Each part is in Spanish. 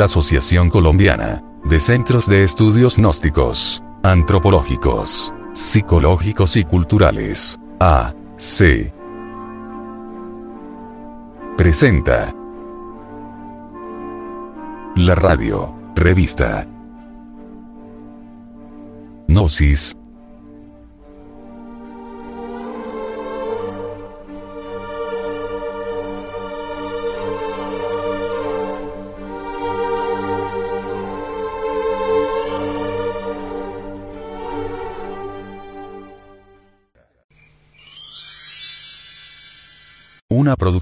la Asociación Colombiana de Centros de Estudios Gnósticos, Antropológicos, Psicológicos y Culturales, AC. Presenta la radio, revista Gnosis,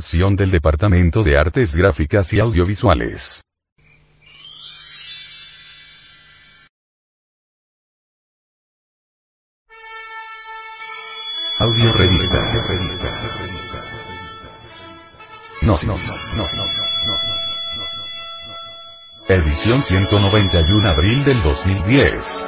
producción del Departamento de Artes Gráficas y Audiovisuales. Audio Revista. No, no, no, Edición 191 abril del 2010.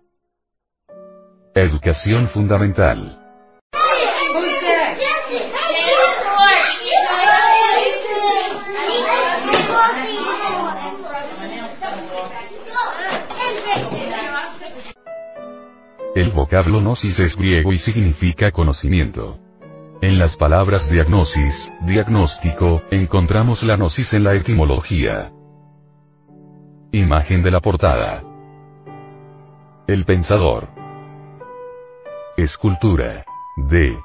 Educación fundamental. El vocablo gnosis es griego y significa conocimiento. En las palabras diagnosis, diagnóstico, encontramos la gnosis en la etimología. Imagen de la portada. El pensador. Escultura. De.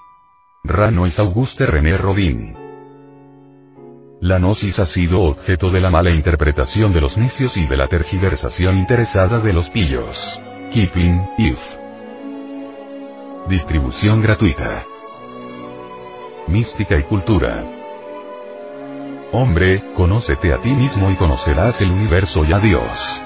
Ranois Auguste René Rodin. La gnosis ha sido objeto de la mala interpretación de los necios y de la tergiversación interesada de los pillos. Keeping, if. Distribución gratuita. Mística y cultura. Hombre, conócete a ti mismo y conocerás el universo y a Dios.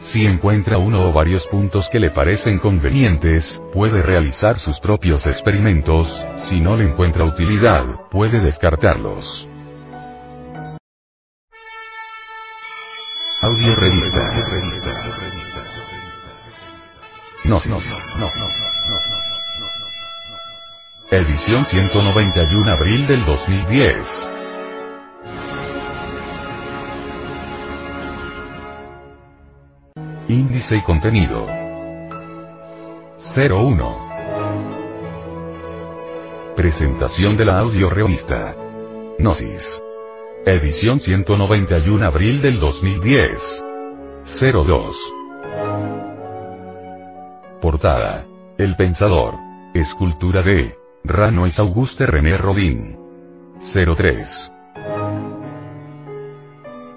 Si encuentra uno o varios puntos que le parecen convenientes, puede realizar sus propios experimentos, si no le encuentra utilidad, puede descartarlos. Audio revista. No, no, no, Edición 191 abril del 2010. Índice y contenido. 01. Presentación de la audio revista. Gnosis. Edición 191 abril del 2010. 02. Portada. El Pensador. Escultura de Ranois Auguste René Rodin. 03.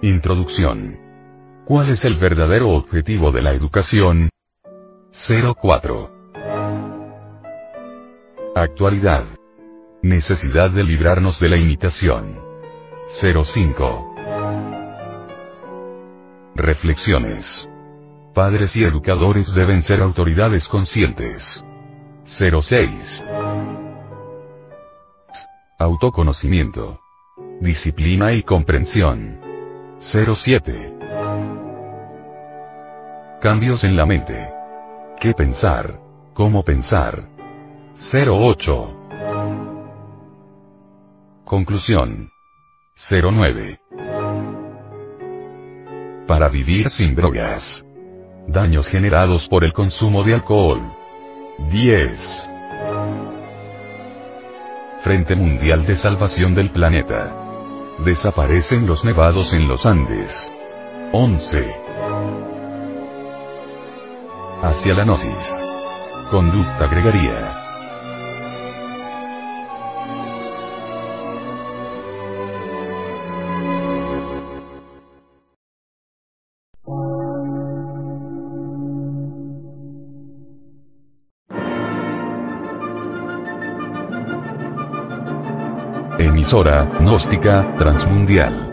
Introducción. ¿Cuál es el verdadero objetivo de la educación? 04. Actualidad. Necesidad de librarnos de la imitación. 05. Reflexiones. Padres y educadores deben ser autoridades conscientes. 06. Autoconocimiento. Disciplina y comprensión. 07. Cambios en la mente. ¿Qué pensar? ¿Cómo pensar? 08. Conclusión. 09. Para vivir sin drogas. Daños generados por el consumo de alcohol. 10. Frente Mundial de Salvación del Planeta. Desaparecen los nevados en los Andes. 11. Hacia la gnosis. Conducta gregaria. Emisora, gnóstica, transmundial.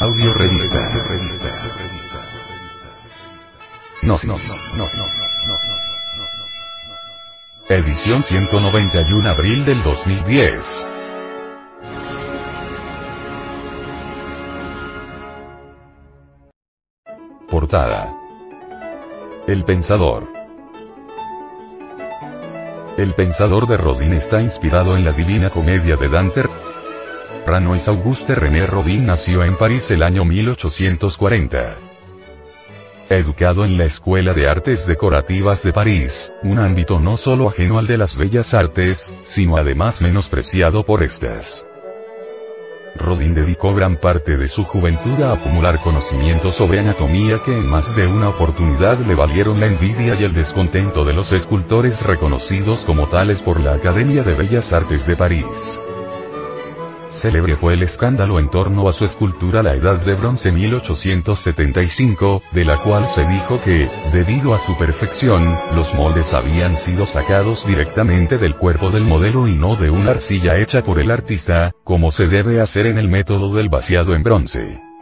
Audio revista. No, no, no, Edición 191 abril del 2010. Portada. El Pensador. El pensador de Rodin está inspirado en la Divina Comedia de Dante. Ranois Auguste René Rodin nació en París el año 1840. Educado en la Escuela de Artes Decorativas de París, un ámbito no solo ajeno al de las bellas artes, sino además menospreciado por estas. Rodin dedicó gran parte de su juventud a acumular conocimientos sobre anatomía que en más de una oportunidad le valieron la envidia y el descontento de los escultores reconocidos como tales por la Academia de Bellas Artes de París. Célebre fue el escándalo en torno a su escultura La Edad de Bronce 1875, de la cual se dijo que, debido a su perfección, los moldes habían sido sacados directamente del cuerpo del modelo y no de una arcilla hecha por el artista, como se debe hacer en el método del vaciado en bronce.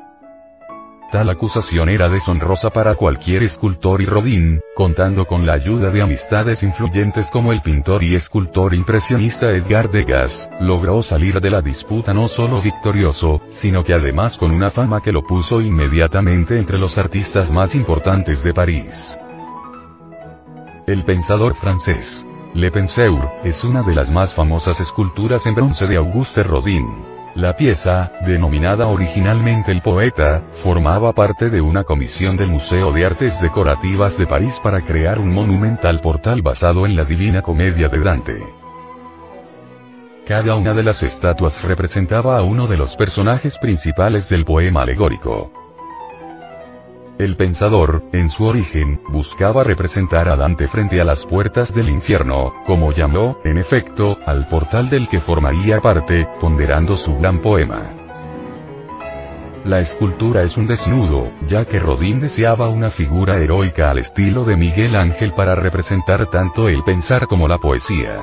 Tal acusación era deshonrosa para cualquier escultor y Rodin, contando con la ayuda de amistades influyentes como el pintor y escultor impresionista Edgar Degas, logró salir de la disputa no solo victorioso, sino que además con una fama que lo puso inmediatamente entre los artistas más importantes de París. El pensador francés. Le Penseur, es una de las más famosas esculturas en bronce de Auguste Rodin. La pieza, denominada originalmente El Poeta, formaba parte de una comisión del Museo de Artes Decorativas de París para crear un monumental portal basado en la Divina Comedia de Dante. Cada una de las estatuas representaba a uno de los personajes principales del poema alegórico. El pensador, en su origen, buscaba representar a Dante frente a las puertas del infierno, como llamó, en efecto, al portal del que formaría parte, ponderando su gran poema. La escultura es un desnudo, ya que Rodin deseaba una figura heroica al estilo de Miguel Ángel para representar tanto el pensar como la poesía.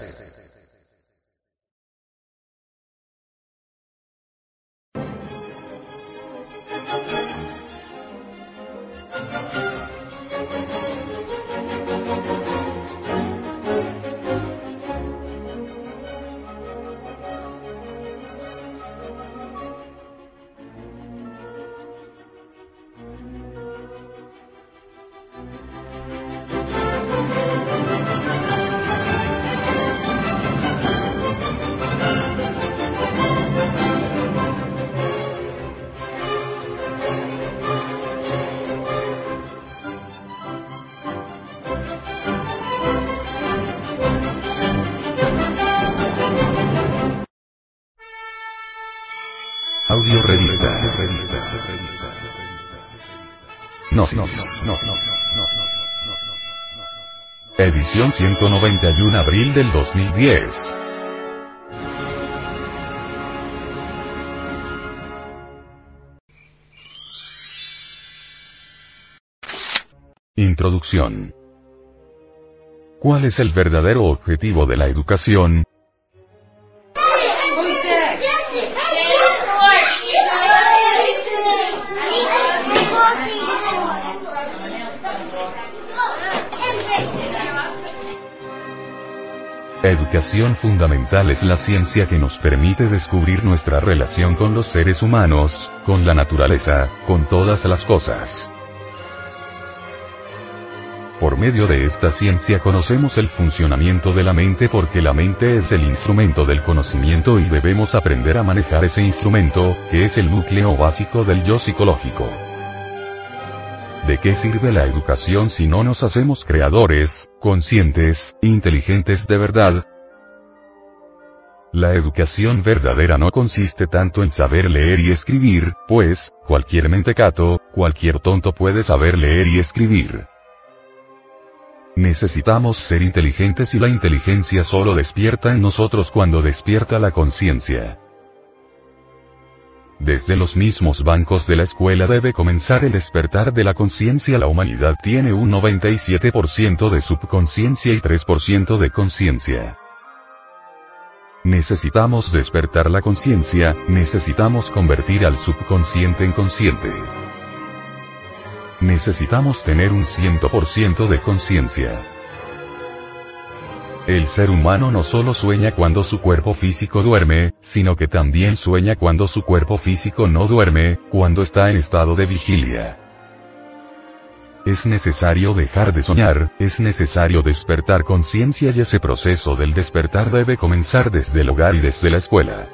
Edición 191 abril del 2010. Introducción. ¿Cuál es el verdadero objetivo de la educación? Educación fundamental es la ciencia que nos permite descubrir nuestra relación con los seres humanos, con la naturaleza, con todas las cosas. Por medio de esta ciencia conocemos el funcionamiento de la mente porque la mente es el instrumento del conocimiento y debemos aprender a manejar ese instrumento, que es el núcleo básico del yo psicológico. ¿De qué sirve la educación si no nos hacemos creadores, conscientes, inteligentes de verdad? La educación verdadera no consiste tanto en saber leer y escribir, pues, cualquier mentecato, cualquier tonto puede saber leer y escribir. Necesitamos ser inteligentes y la inteligencia solo despierta en nosotros cuando despierta la conciencia. Desde los mismos bancos de la escuela debe comenzar el despertar de la conciencia. La humanidad tiene un 97% de subconsciencia y 3% de conciencia. Necesitamos despertar la conciencia, necesitamos convertir al subconsciente en consciente. Necesitamos tener un 100% de conciencia. El ser humano no solo sueña cuando su cuerpo físico duerme, sino que también sueña cuando su cuerpo físico no duerme, cuando está en estado de vigilia. Es necesario dejar de soñar, es necesario despertar conciencia y ese proceso del despertar debe comenzar desde el hogar y desde la escuela.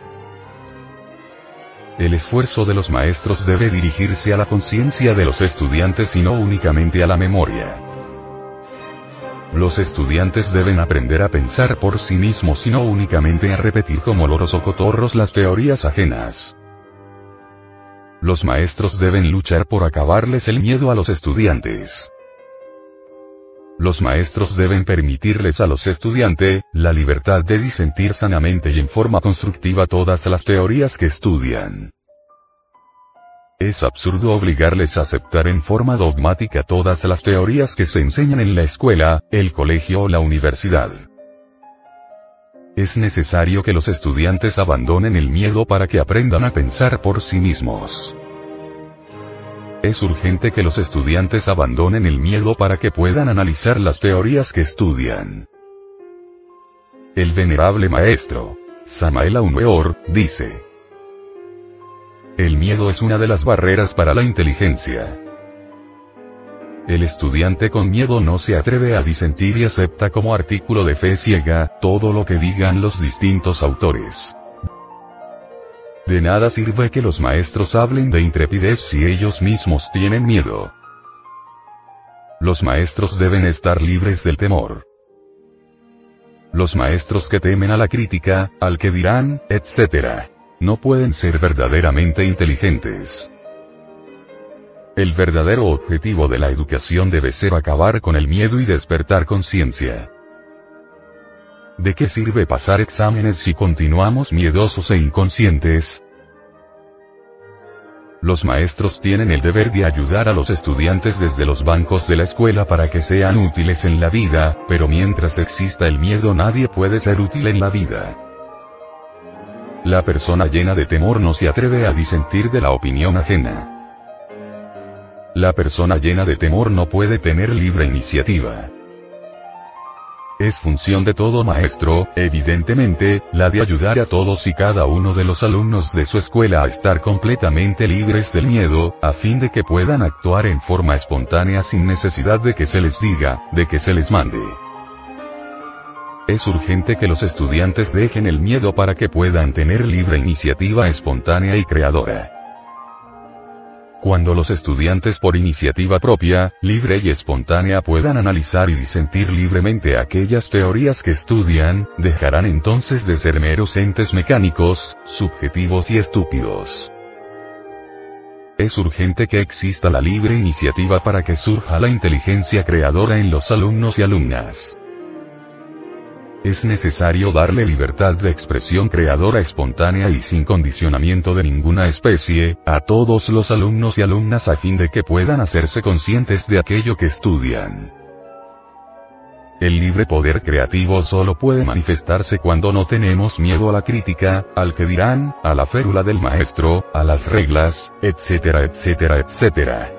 El esfuerzo de los maestros debe dirigirse a la conciencia de los estudiantes y no únicamente a la memoria. Los estudiantes deben aprender a pensar por sí mismos y no únicamente a repetir como loros o cotorros las teorías ajenas. Los maestros deben luchar por acabarles el miedo a los estudiantes. Los maestros deben permitirles a los estudiantes, la libertad de disentir sanamente y en forma constructiva todas las teorías que estudian. Es absurdo obligarles a aceptar en forma dogmática todas las teorías que se enseñan en la escuela, el colegio o la universidad. Es necesario que los estudiantes abandonen el miedo para que aprendan a pensar por sí mismos. Es urgente que los estudiantes abandonen el miedo para que puedan analizar las teorías que estudian. El venerable maestro, Samael Aumeor, dice, el miedo es una de las barreras para la inteligencia. El estudiante con miedo no se atreve a disentir y acepta como artículo de fe ciega, todo lo que digan los distintos autores. De nada sirve que los maestros hablen de intrepidez si ellos mismos tienen miedo. Los maestros deben estar libres del temor. Los maestros que temen a la crítica, al que dirán, etc no pueden ser verdaderamente inteligentes. El verdadero objetivo de la educación debe ser acabar con el miedo y despertar conciencia. ¿De qué sirve pasar exámenes si continuamos miedosos e inconscientes? Los maestros tienen el deber de ayudar a los estudiantes desde los bancos de la escuela para que sean útiles en la vida, pero mientras exista el miedo nadie puede ser útil en la vida. La persona llena de temor no se atreve a disentir de la opinión ajena. La persona llena de temor no puede tener libre iniciativa. Es función de todo maestro, evidentemente, la de ayudar a todos y cada uno de los alumnos de su escuela a estar completamente libres del miedo, a fin de que puedan actuar en forma espontánea sin necesidad de que se les diga, de que se les mande. Es urgente que los estudiantes dejen el miedo para que puedan tener libre iniciativa espontánea y creadora. Cuando los estudiantes por iniciativa propia, libre y espontánea puedan analizar y disentir libremente aquellas teorías que estudian, dejarán entonces de ser meros entes mecánicos, subjetivos y estúpidos. Es urgente que exista la libre iniciativa para que surja la inteligencia creadora en los alumnos y alumnas es necesario darle libertad de expresión creadora espontánea y sin condicionamiento de ninguna especie, a todos los alumnos y alumnas a fin de que puedan hacerse conscientes de aquello que estudian. El libre poder creativo solo puede manifestarse cuando no tenemos miedo a la crítica, al que dirán, a la férula del maestro, a las reglas, etcétera, etcétera, etcétera.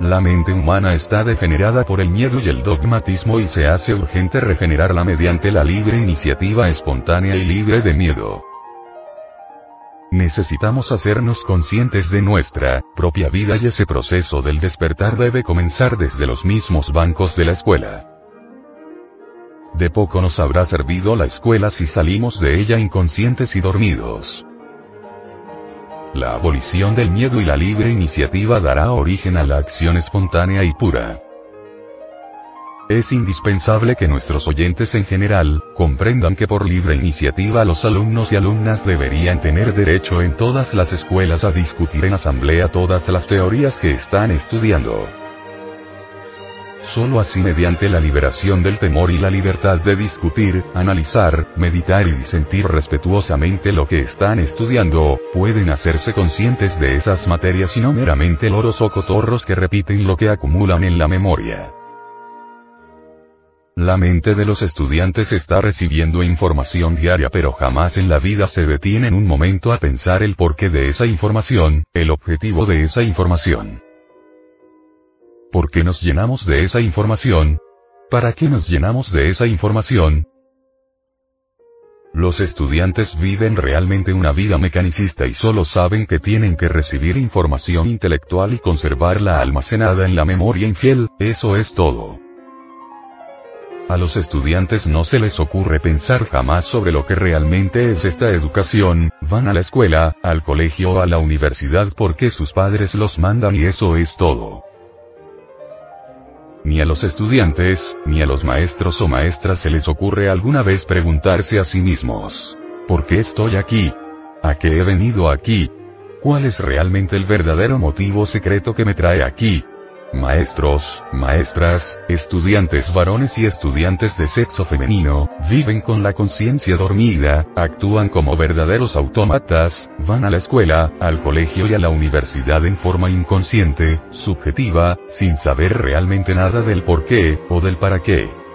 La mente humana está degenerada por el miedo y el dogmatismo y se hace urgente regenerarla mediante la libre iniciativa espontánea y libre de miedo. Necesitamos hacernos conscientes de nuestra propia vida y ese proceso del despertar debe comenzar desde los mismos bancos de la escuela. De poco nos habrá servido la escuela si salimos de ella inconscientes y dormidos. La abolición del miedo y la libre iniciativa dará origen a la acción espontánea y pura. Es indispensable que nuestros oyentes en general, comprendan que por libre iniciativa los alumnos y alumnas deberían tener derecho en todas las escuelas a discutir en asamblea todas las teorías que están estudiando. Solo así mediante la liberación del temor y la libertad de discutir, analizar, meditar y disentir respetuosamente lo que están estudiando, pueden hacerse conscientes de esas materias y no meramente loros o cotorros que repiten lo que acumulan en la memoria. La mente de los estudiantes está recibiendo información diaria pero jamás en la vida se detiene en un momento a pensar el porqué de esa información, el objetivo de esa información. ¿Por qué nos llenamos de esa información? ¿Para qué nos llenamos de esa información? Los estudiantes viven realmente una vida mecanicista y solo saben que tienen que recibir información intelectual y conservarla almacenada en la memoria infiel, eso es todo. A los estudiantes no se les ocurre pensar jamás sobre lo que realmente es esta educación, van a la escuela, al colegio o a la universidad porque sus padres los mandan y eso es todo ni a los estudiantes, ni a los maestros o maestras se les ocurre alguna vez preguntarse a sí mismos, ¿por qué estoy aquí? ¿A qué he venido aquí? ¿Cuál es realmente el verdadero motivo secreto que me trae aquí? Maestros, maestras, estudiantes varones y estudiantes de sexo femenino, viven con la conciencia dormida, actúan como verdaderos autómatas, van a la escuela, al colegio y a la universidad en forma inconsciente, subjetiva, sin saber realmente nada del por qué, o del para qué.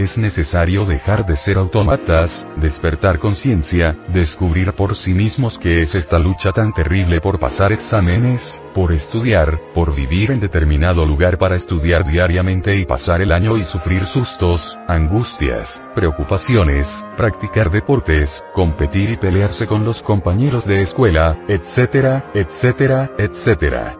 Es necesario dejar de ser autómatas, despertar conciencia, descubrir por sí mismos qué es esta lucha tan terrible por pasar exámenes, por estudiar, por vivir en determinado lugar para estudiar diariamente y pasar el año y sufrir sustos, angustias, preocupaciones, practicar deportes, competir y pelearse con los compañeros de escuela, etcétera, etcétera, etcétera.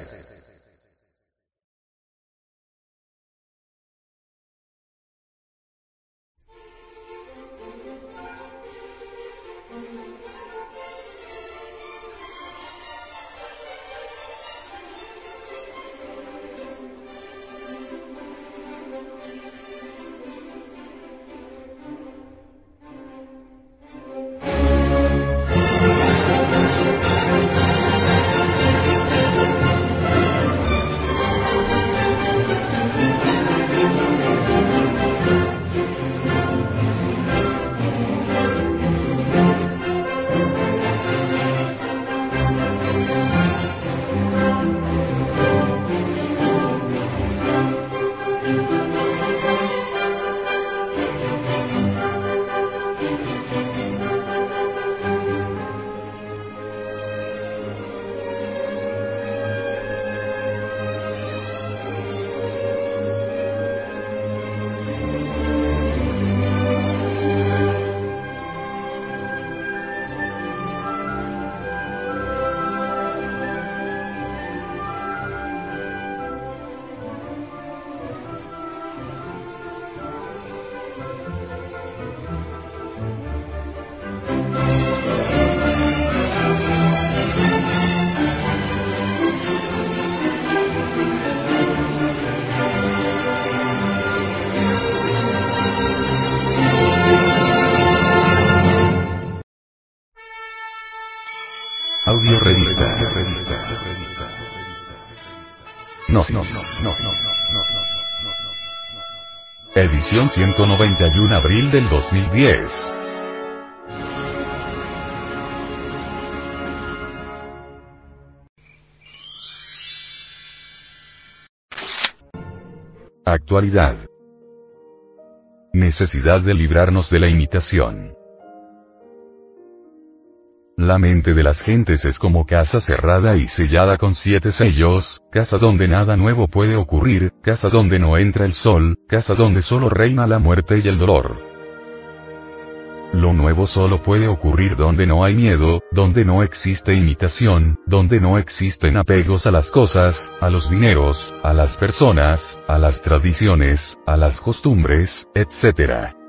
No, Edición 191 abril del 2010. Actualidad. Necesidad de librarnos de la imitación. La mente de las gentes es como casa cerrada y sellada con siete sellos, casa donde nada nuevo puede ocurrir, casa donde no entra el sol, casa donde solo reina la muerte y el dolor. Lo nuevo solo puede ocurrir donde no hay miedo, donde no existe imitación, donde no existen apegos a las cosas, a los dineros, a las personas, a las tradiciones, a las costumbres, etc.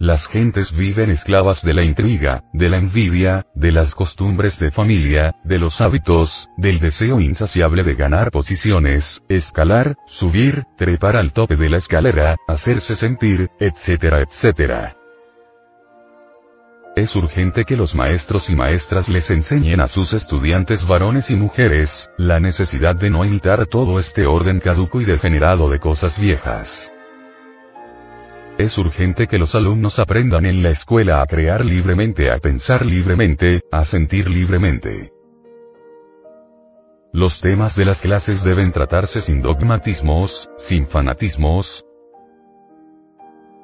Las gentes viven esclavas de la intriga, de la envidia, de las costumbres de familia, de los hábitos, del deseo insaciable de ganar posiciones, escalar, subir, trepar al tope de la escalera, hacerse sentir, etcétera, etcétera. es urgente que los maestros y maestras les enseñen a sus estudiantes varones y mujeres, la necesidad de no imitar todo este orden caduco y degenerado de cosas viejas. Es urgente que los alumnos aprendan en la escuela a crear libremente, a pensar libremente, a sentir libremente. Los temas de las clases deben tratarse sin dogmatismos, sin fanatismos,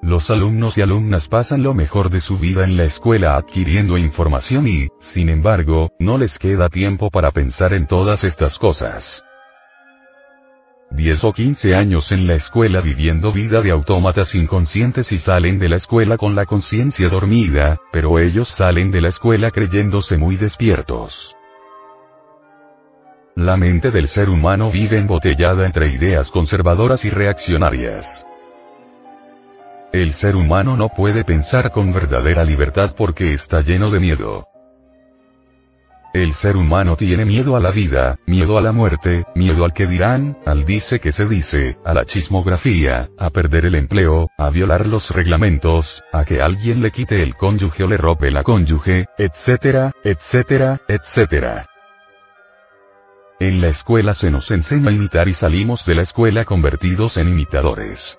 los alumnos y alumnas pasan lo mejor de su vida en la escuela adquiriendo información y, sin embargo, no les queda tiempo para pensar en todas estas cosas. 10 o 15 años en la escuela viviendo vida de autómatas inconscientes y salen de la escuela con la conciencia dormida, pero ellos salen de la escuela creyéndose muy despiertos. La mente del ser humano vive embotellada entre ideas conservadoras y reaccionarias. El ser humano no puede pensar con verdadera libertad porque está lleno de miedo. El ser humano tiene miedo a la vida, miedo a la muerte, miedo al que dirán, al dice que se dice, a la chismografía, a perder el empleo, a violar los reglamentos, a que alguien le quite el cónyuge o le robe la cónyuge, etcétera, etcétera, etcétera. En la escuela se nos enseña a imitar y salimos de la escuela convertidos en imitadores.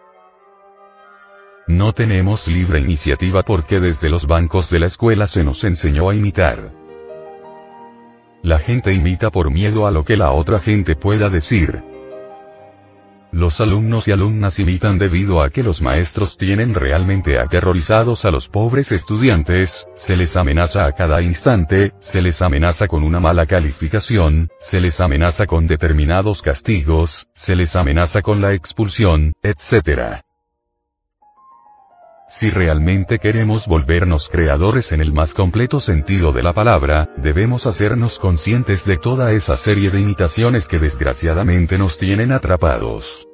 No tenemos libre iniciativa porque desde los bancos de la escuela se nos enseñó a imitar. La gente imita por miedo a lo que la otra gente pueda decir. Los alumnos y alumnas imitan debido a que los maestros tienen realmente aterrorizados a los pobres estudiantes, se les amenaza a cada instante, se les amenaza con una mala calificación, se les amenaza con determinados castigos, se les amenaza con la expulsión, etc. Si realmente queremos volvernos creadores en el más completo sentido de la palabra, debemos hacernos conscientes de toda esa serie de imitaciones que desgraciadamente nos tienen atrapados.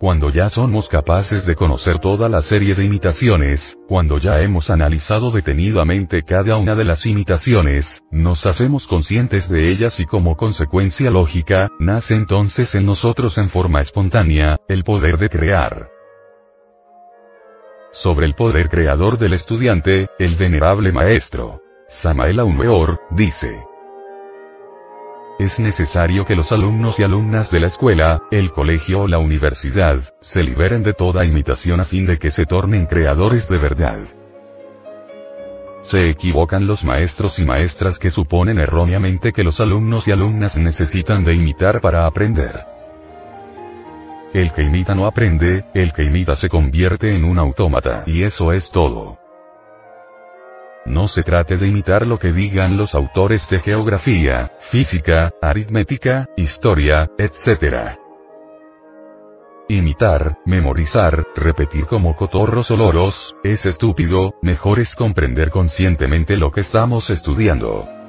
Cuando ya somos capaces de conocer toda la serie de imitaciones, cuando ya hemos analizado detenidamente cada una de las imitaciones, nos hacemos conscientes de ellas y como consecuencia lógica, nace entonces en nosotros en forma espontánea, el poder de crear. Sobre el poder creador del estudiante, el venerable maestro, Samael Aumeor, dice. Es necesario que los alumnos y alumnas de la escuela, el colegio o la universidad, se liberen de toda imitación a fin de que se tornen creadores de verdad. Se equivocan los maestros y maestras que suponen erróneamente que los alumnos y alumnas necesitan de imitar para aprender. El que imita no aprende, el que imita se convierte en un autómata. Y eso es todo. No se trate de imitar lo que digan los autores de geografía, física, aritmética, historia, etc. Imitar, memorizar, repetir como cotorros o loros, es estúpido, mejor es comprender conscientemente lo que estamos estudiando.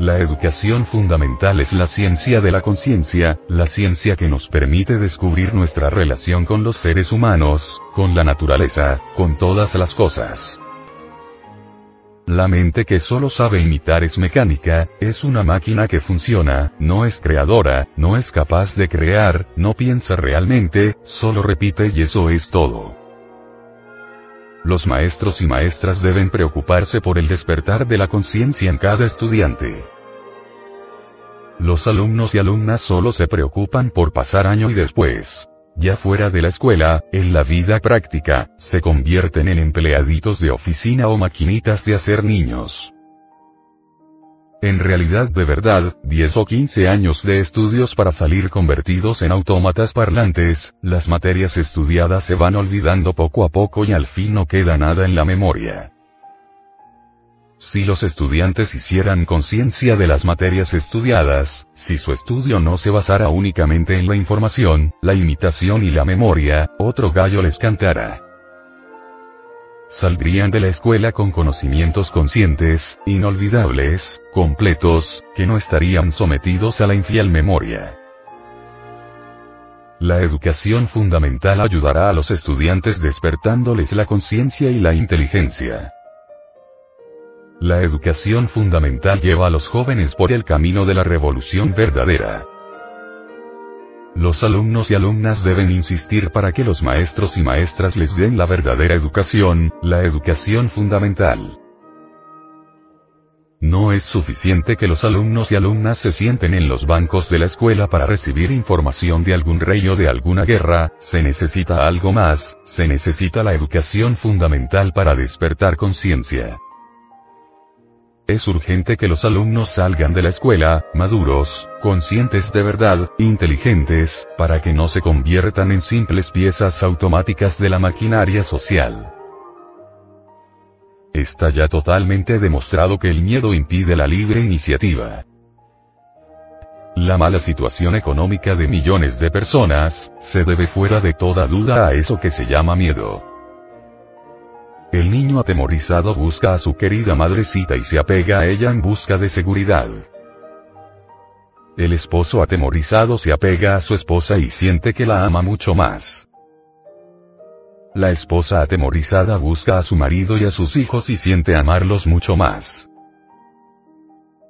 La educación fundamental es la ciencia de la conciencia, la ciencia que nos permite descubrir nuestra relación con los seres humanos, con la naturaleza, con todas las cosas. La mente que solo sabe imitar es mecánica, es una máquina que funciona, no es creadora, no es capaz de crear, no piensa realmente, solo repite y eso es todo. Los maestros y maestras deben preocuparse por el despertar de la conciencia en cada estudiante. Los alumnos y alumnas solo se preocupan por pasar año y después. Ya fuera de la escuela, en la vida práctica, se convierten en empleaditos de oficina o maquinitas de hacer niños. En realidad de verdad, 10 o 15 años de estudios para salir convertidos en autómatas parlantes, las materias estudiadas se van olvidando poco a poco y al fin no queda nada en la memoria. Si los estudiantes hicieran conciencia de las materias estudiadas, si su estudio no se basara únicamente en la información, la imitación y la memoria, otro gallo les cantara. Saldrían de la escuela con conocimientos conscientes, inolvidables, completos, que no estarían sometidos a la infiel memoria. La educación fundamental ayudará a los estudiantes despertándoles la conciencia y la inteligencia. La educación fundamental lleva a los jóvenes por el camino de la revolución verdadera. Los alumnos y alumnas deben insistir para que los maestros y maestras les den la verdadera educación, la educación fundamental. No es suficiente que los alumnos y alumnas se sienten en los bancos de la escuela para recibir información de algún rey o de alguna guerra, se necesita algo más, se necesita la educación fundamental para despertar conciencia. Es urgente que los alumnos salgan de la escuela, maduros, conscientes de verdad, inteligentes, para que no se conviertan en simples piezas automáticas de la maquinaria social. Está ya totalmente demostrado que el miedo impide la libre iniciativa. La mala situación económica de millones de personas, se debe fuera de toda duda a eso que se llama miedo. El niño atemorizado busca a su querida madrecita y se apega a ella en busca de seguridad. El esposo atemorizado se apega a su esposa y siente que la ama mucho más. La esposa atemorizada busca a su marido y a sus hijos y siente amarlos mucho más.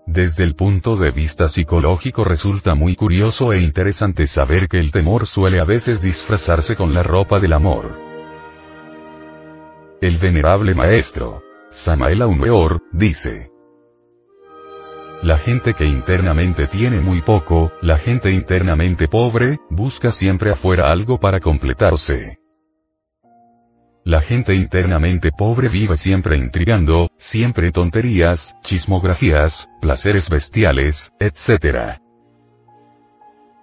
Desde el punto de vista psicológico resulta muy curioso e interesante saber que el temor suele a veces disfrazarse con la ropa del amor. El venerable maestro, Samael Aumeor, dice, la gente que internamente tiene muy poco, la gente internamente pobre, busca siempre afuera algo para completarse. La gente internamente pobre vive siempre intrigando, siempre tonterías, chismografías, placeres bestiales, etc.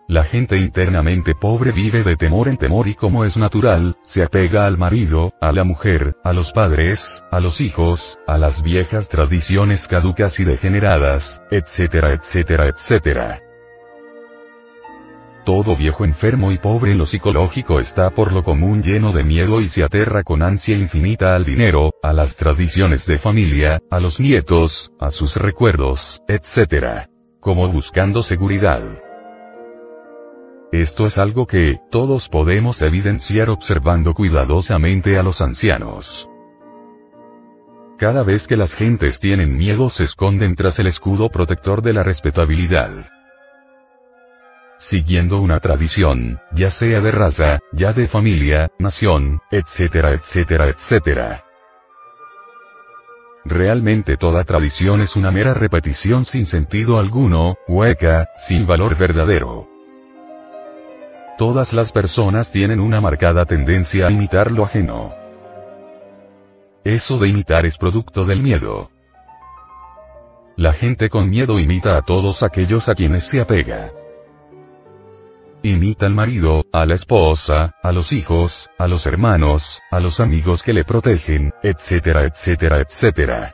La gente internamente pobre vive de temor en temor y como es natural, se apega al marido, a la mujer, a los padres, a los hijos, a las viejas tradiciones caducas y degeneradas, etcétera, etcétera, etcétera. Todo viejo enfermo y pobre en lo psicológico está por lo común lleno de miedo y se aterra con ansia infinita al dinero, a las tradiciones de familia, a los nietos, a sus recuerdos, etc. Como buscando seguridad. Esto es algo que, todos podemos evidenciar observando cuidadosamente a los ancianos. Cada vez que las gentes tienen miedo se esconden tras el escudo protector de la respetabilidad siguiendo una tradición, ya sea de raza, ya de familia, nación, etcétera, etcétera, etcétera. Realmente toda tradición es una mera repetición sin sentido alguno, hueca, sin valor verdadero. Todas las personas tienen una marcada tendencia a imitar lo ajeno. Eso de imitar es producto del miedo. La gente con miedo imita a todos aquellos a quienes se apega. Imita al marido, a la esposa, a los hijos, a los hermanos, a los amigos que le protegen, etcétera, etcétera, etcétera.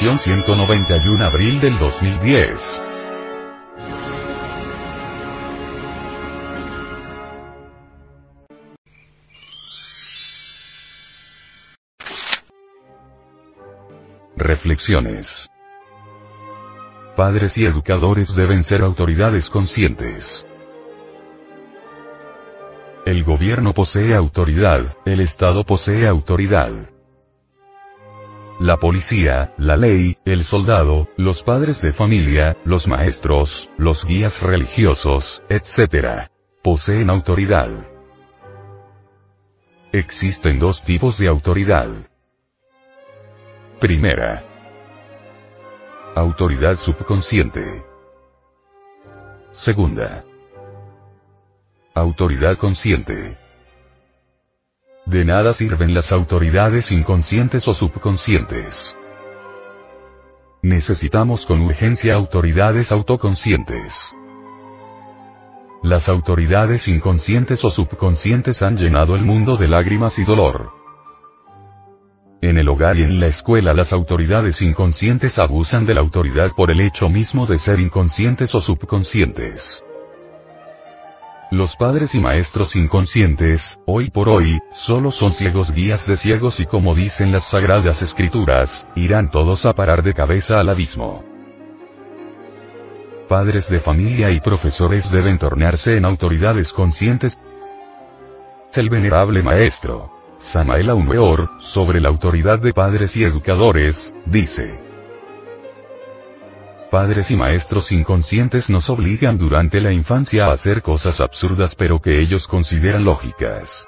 Edición 191 abril del 2010. Reflexiones. Padres y educadores deben ser autoridades conscientes. El gobierno posee autoridad, el Estado posee autoridad. La policía, la ley, el soldado, los padres de familia, los maestros, los guías religiosos, etc. poseen autoridad. Existen dos tipos de autoridad. Primera. Autoridad subconsciente. Segunda. Autoridad consciente. De nada sirven las autoridades inconscientes o subconscientes. Necesitamos con urgencia autoridades autoconscientes. Las autoridades inconscientes o subconscientes han llenado el mundo de lágrimas y dolor. En el hogar y en la escuela las autoridades inconscientes abusan de la autoridad por el hecho mismo de ser inconscientes o subconscientes. Los padres y maestros inconscientes, hoy por hoy, solo son ciegos guías de ciegos y como dicen las sagradas escrituras, irán todos a parar de cabeza al abismo. Padres de familia y profesores deben tornarse en autoridades conscientes. El venerable maestro, Samael Weor, sobre la autoridad de padres y educadores, dice. Padres y maestros inconscientes nos obligan durante la infancia a hacer cosas absurdas pero que ellos consideran lógicas.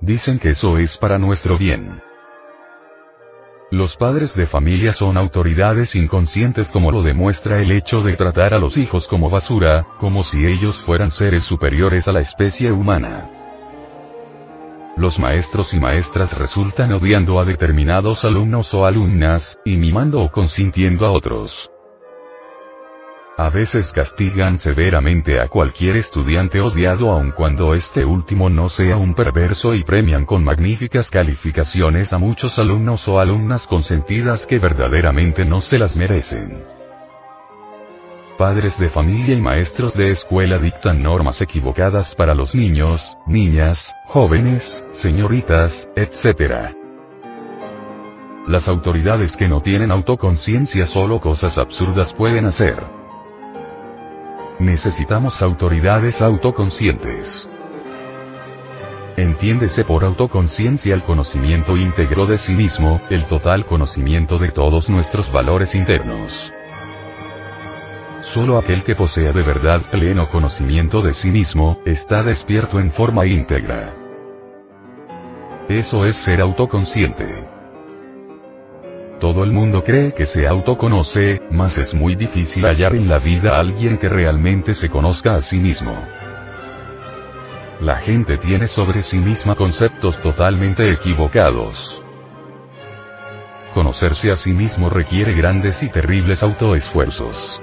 Dicen que eso es para nuestro bien. Los padres de familia son autoridades inconscientes como lo demuestra el hecho de tratar a los hijos como basura, como si ellos fueran seres superiores a la especie humana los maestros y maestras resultan odiando a determinados alumnos o alumnas, y mimando o consintiendo a otros. A veces castigan severamente a cualquier estudiante odiado aun cuando este último no sea un perverso y premian con magníficas calificaciones a muchos alumnos o alumnas consentidas que verdaderamente no se las merecen padres de familia y maestros de escuela dictan normas equivocadas para los niños, niñas, jóvenes, señoritas, etc. Las autoridades que no tienen autoconciencia solo cosas absurdas pueden hacer. Necesitamos autoridades autoconscientes. Entiéndese por autoconciencia el conocimiento íntegro de sí mismo, el total conocimiento de todos nuestros valores internos. Solo aquel que posea de verdad pleno conocimiento de sí mismo, está despierto en forma íntegra. Eso es ser autoconsciente. Todo el mundo cree que se autoconoce, mas es muy difícil hallar en la vida a alguien que realmente se conozca a sí mismo. La gente tiene sobre sí misma conceptos totalmente equivocados. Conocerse a sí mismo requiere grandes y terribles autoesfuerzos.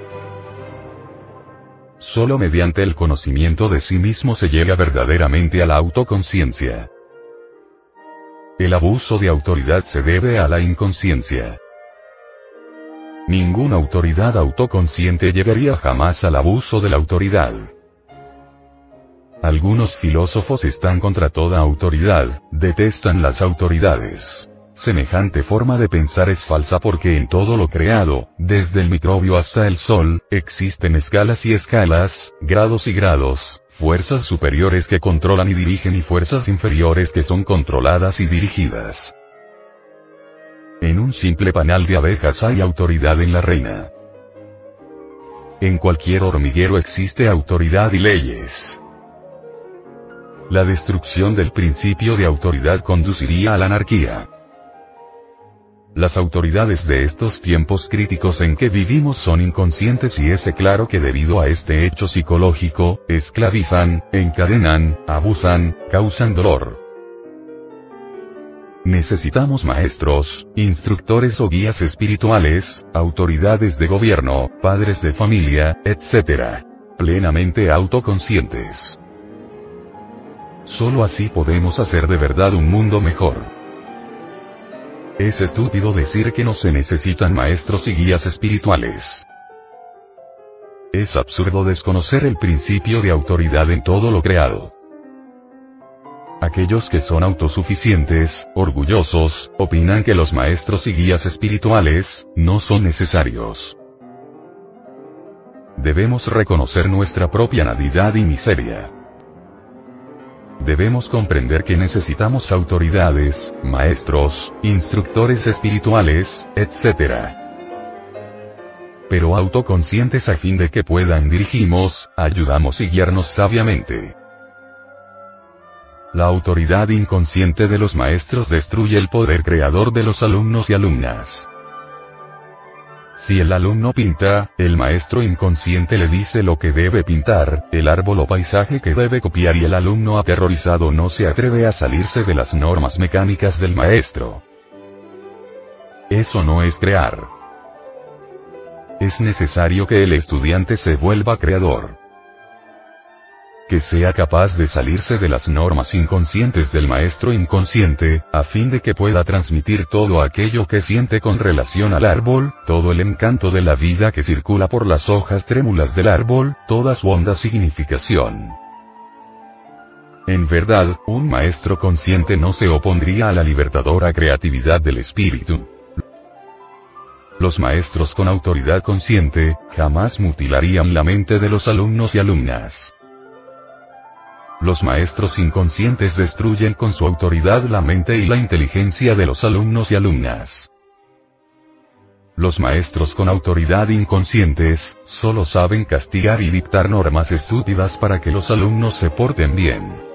Solo mediante el conocimiento de sí mismo se llega verdaderamente a la autoconciencia. El abuso de autoridad se debe a la inconsciencia. Ninguna autoridad autoconsciente llegaría jamás al abuso de la autoridad. Algunos filósofos están contra toda autoridad, detestan las autoridades. Semejante forma de pensar es falsa porque en todo lo creado, desde el microbio hasta el sol, existen escalas y escalas, grados y grados, fuerzas superiores que controlan y dirigen y fuerzas inferiores que son controladas y dirigidas. En un simple panal de abejas hay autoridad en la reina. En cualquier hormiguero existe autoridad y leyes. La destrucción del principio de autoridad conduciría a la anarquía. Las autoridades de estos tiempos críticos en que vivimos son inconscientes y es claro que debido a este hecho psicológico, esclavizan, encadenan, abusan, causan dolor. Necesitamos maestros, instructores o guías espirituales, autoridades de gobierno, padres de familia, etc. plenamente autoconscientes. Solo así podemos hacer de verdad un mundo mejor. Es estúpido decir que no se necesitan maestros y guías espirituales. Es absurdo desconocer el principio de autoridad en todo lo creado. Aquellos que son autosuficientes, orgullosos, opinan que los maestros y guías espirituales, no son necesarios. Debemos reconocer nuestra propia nadidad y miseria. Debemos comprender que necesitamos autoridades, maestros, instructores espirituales, etc pero autoconscientes a fin de que puedan dirigirnos, ayudamos y guiarnos sabiamente. La autoridad inconsciente de los maestros destruye el poder creador de los alumnos y alumnas. Si el alumno pinta, el maestro inconsciente le dice lo que debe pintar, el árbol o paisaje que debe copiar y el alumno aterrorizado no se atreve a salirse de las normas mecánicas del maestro. Eso no es crear es necesario que el estudiante se vuelva creador. Que sea capaz de salirse de las normas inconscientes del maestro inconsciente, a fin de que pueda transmitir todo aquello que siente con relación al árbol, todo el encanto de la vida que circula por las hojas trémulas del árbol, toda su honda significación. En verdad, un maestro consciente no se opondría a la libertadora creatividad del espíritu. Los maestros con autoridad consciente, jamás mutilarían la mente de los alumnos y alumnas. Los maestros inconscientes destruyen con su autoridad la mente y la inteligencia de los alumnos y alumnas. Los maestros con autoridad inconscientes, solo saben castigar y dictar normas estúpidas para que los alumnos se porten bien.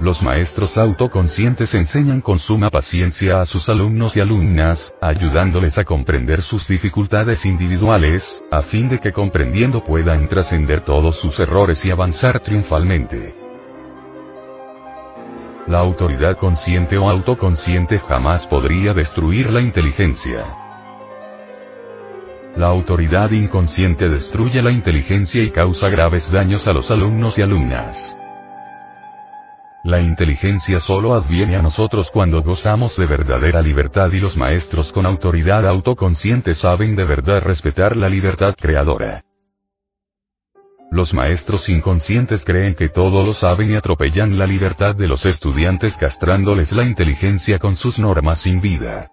Los maestros autoconscientes enseñan con suma paciencia a sus alumnos y alumnas, ayudándoles a comprender sus dificultades individuales, a fin de que comprendiendo puedan trascender todos sus errores y avanzar triunfalmente. La autoridad consciente o autoconsciente jamás podría destruir la inteligencia. La autoridad inconsciente destruye la inteligencia y causa graves daños a los alumnos y alumnas. La inteligencia solo adviene a nosotros cuando gozamos de verdadera libertad y los maestros con autoridad autoconsciente saben de verdad respetar la libertad creadora. Los maestros inconscientes creen que todo lo saben y atropellan la libertad de los estudiantes castrándoles la inteligencia con sus normas sin vida.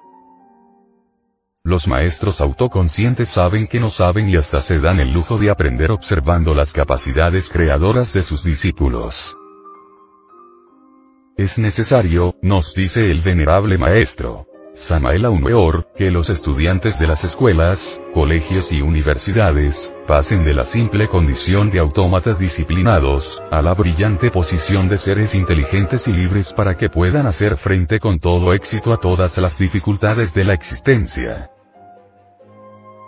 Los maestros autoconscientes saben que no saben y hasta se dan el lujo de aprender observando las capacidades creadoras de sus discípulos. Es necesario, nos dice el venerable maestro. Samael Aumeor, que los estudiantes de las escuelas, colegios y universidades, pasen de la simple condición de autómatas disciplinados, a la brillante posición de seres inteligentes y libres para que puedan hacer frente con todo éxito a todas las dificultades de la existencia.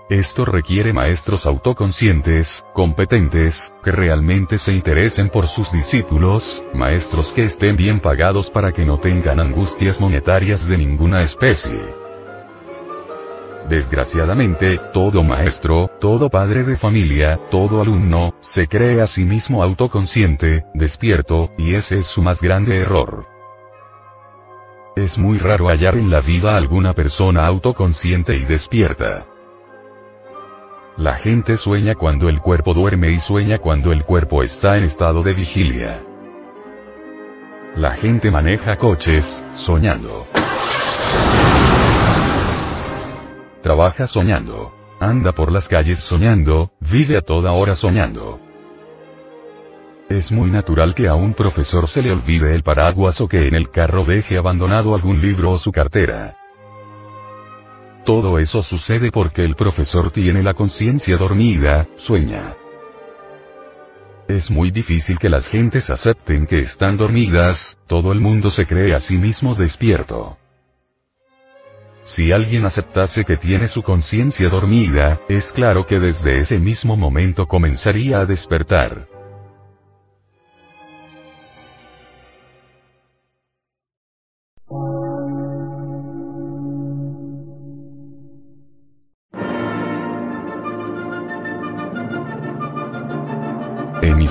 Esto requiere maestros autoconscientes, competentes, que realmente se interesen por sus discípulos, maestros que estén bien pagados para que no tengan angustias monetarias de ninguna especie. Desgraciadamente, todo maestro, todo padre de familia, todo alumno, se cree a sí mismo autoconsciente, despierto, y ese es su más grande error. Es muy raro hallar en la vida alguna persona autoconsciente y despierta. La gente sueña cuando el cuerpo duerme y sueña cuando el cuerpo está en estado de vigilia. La gente maneja coches, soñando. Trabaja soñando. Anda por las calles soñando, vive a toda hora soñando. Es muy natural que a un profesor se le olvide el paraguas o que en el carro deje abandonado algún libro o su cartera. Todo eso sucede porque el profesor tiene la conciencia dormida, sueña. Es muy difícil que las gentes acepten que están dormidas, todo el mundo se cree a sí mismo despierto. Si alguien aceptase que tiene su conciencia dormida, es claro que desde ese mismo momento comenzaría a despertar.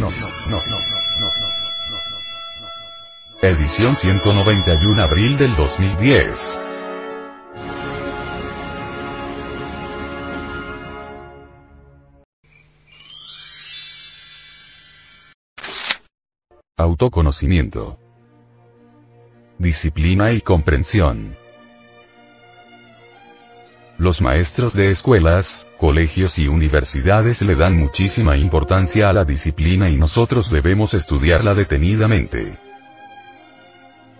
No, no, no, Edición 191 abril del 2010. Autoconocimiento. Disciplina y comprensión. Los maestros de escuelas, colegios y universidades le dan muchísima importancia a la disciplina y nosotros debemos estudiarla detenidamente.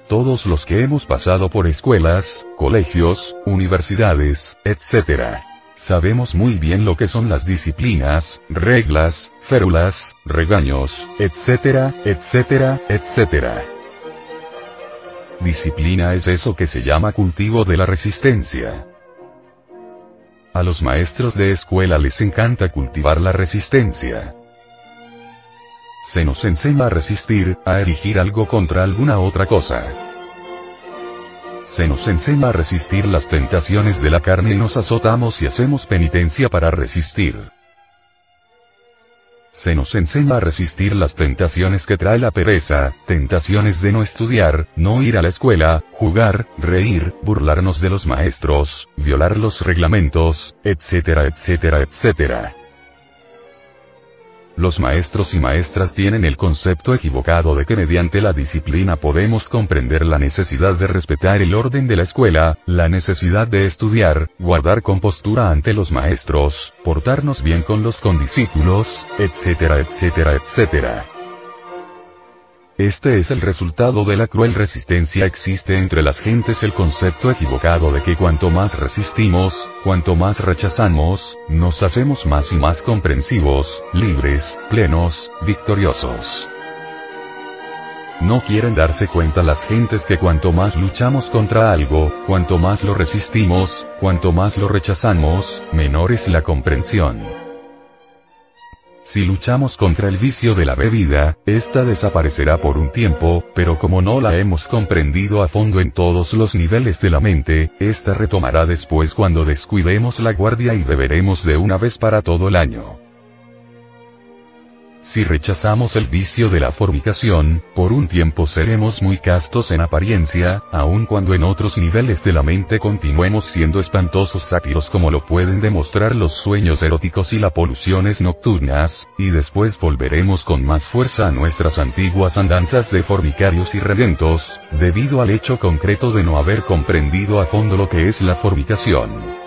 Todos los que hemos pasado por escuelas, colegios, universidades, etc. Sabemos muy bien lo que son las disciplinas, reglas, férulas, regaños, etc., etc., etc. Disciplina es eso que se llama cultivo de la resistencia. A los maestros de escuela les encanta cultivar la resistencia. Se nos enseña a resistir, a erigir algo contra alguna otra cosa. Se nos enseña a resistir las tentaciones de la carne y nos azotamos y hacemos penitencia para resistir. Se nos enseña a resistir las tentaciones que trae la pereza, tentaciones de no estudiar, no ir a la escuela, jugar, reír, burlarnos de los maestros, violar los reglamentos, etcétera, etcétera, etcétera. Los maestros y maestras tienen el concepto equivocado de que mediante la disciplina podemos comprender la necesidad de respetar el orden de la escuela, la necesidad de estudiar, guardar compostura ante los maestros, portarnos bien con los condiscípulos, etcétera, etcétera, etcétera. Este es el resultado de la cruel resistencia. Existe entre las gentes el concepto equivocado de que cuanto más resistimos, cuanto más rechazamos, nos hacemos más y más comprensivos, libres, plenos, victoriosos. No quieren darse cuenta las gentes que cuanto más luchamos contra algo, cuanto más lo resistimos, cuanto más lo rechazamos, menor es la comprensión. Si luchamos contra el vicio de la bebida, esta desaparecerá por un tiempo, pero como no la hemos comprendido a fondo en todos los niveles de la mente, esta retomará después cuando descuidemos la guardia y beberemos de una vez para todo el año. Si rechazamos el vicio de la fornicación, por un tiempo seremos muy castos en apariencia, aun cuando en otros niveles de la mente continuemos siendo espantosos sátiros como lo pueden demostrar los sueños eróticos y las poluciones nocturnas, y después volveremos con más fuerza a nuestras antiguas andanzas de fornicarios y redentos, debido al hecho concreto de no haber comprendido a fondo lo que es la fornicación.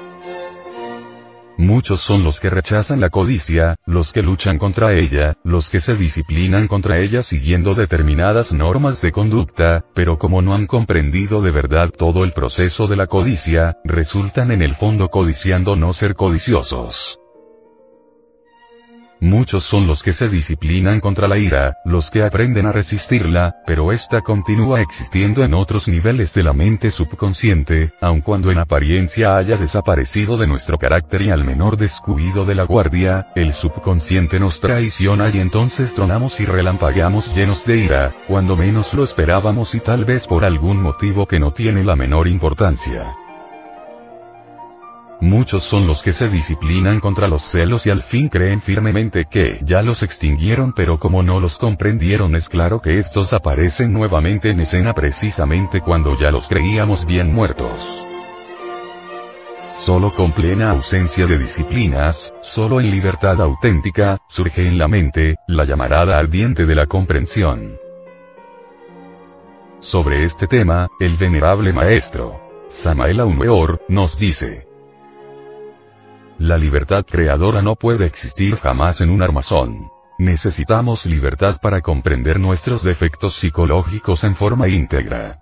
Muchos son los que rechazan la codicia, los que luchan contra ella, los que se disciplinan contra ella siguiendo determinadas normas de conducta, pero como no han comprendido de verdad todo el proceso de la codicia, resultan en el fondo codiciando no ser codiciosos. Muchos son los que se disciplinan contra la ira, los que aprenden a resistirla, pero esta continúa existiendo en otros niveles de la mente subconsciente, aun cuando en apariencia haya desaparecido de nuestro carácter y al menor descuido de la guardia, el subconsciente nos traiciona y entonces tronamos y relampagueamos llenos de ira, cuando menos lo esperábamos y tal vez por algún motivo que no tiene la menor importancia. Muchos son los que se disciplinan contra los celos y al fin creen firmemente que ya los extinguieron pero como no los comprendieron es claro que estos aparecen nuevamente en escena precisamente cuando ya los creíamos bien muertos. Solo con plena ausencia de disciplinas, solo en libertad auténtica, surge en la mente, la llamarada ardiente de la comprensión. Sobre este tema, el venerable maestro, Samael Aumeor, nos dice, la libertad creadora no puede existir jamás en un armazón. Necesitamos libertad para comprender nuestros defectos psicológicos en forma íntegra.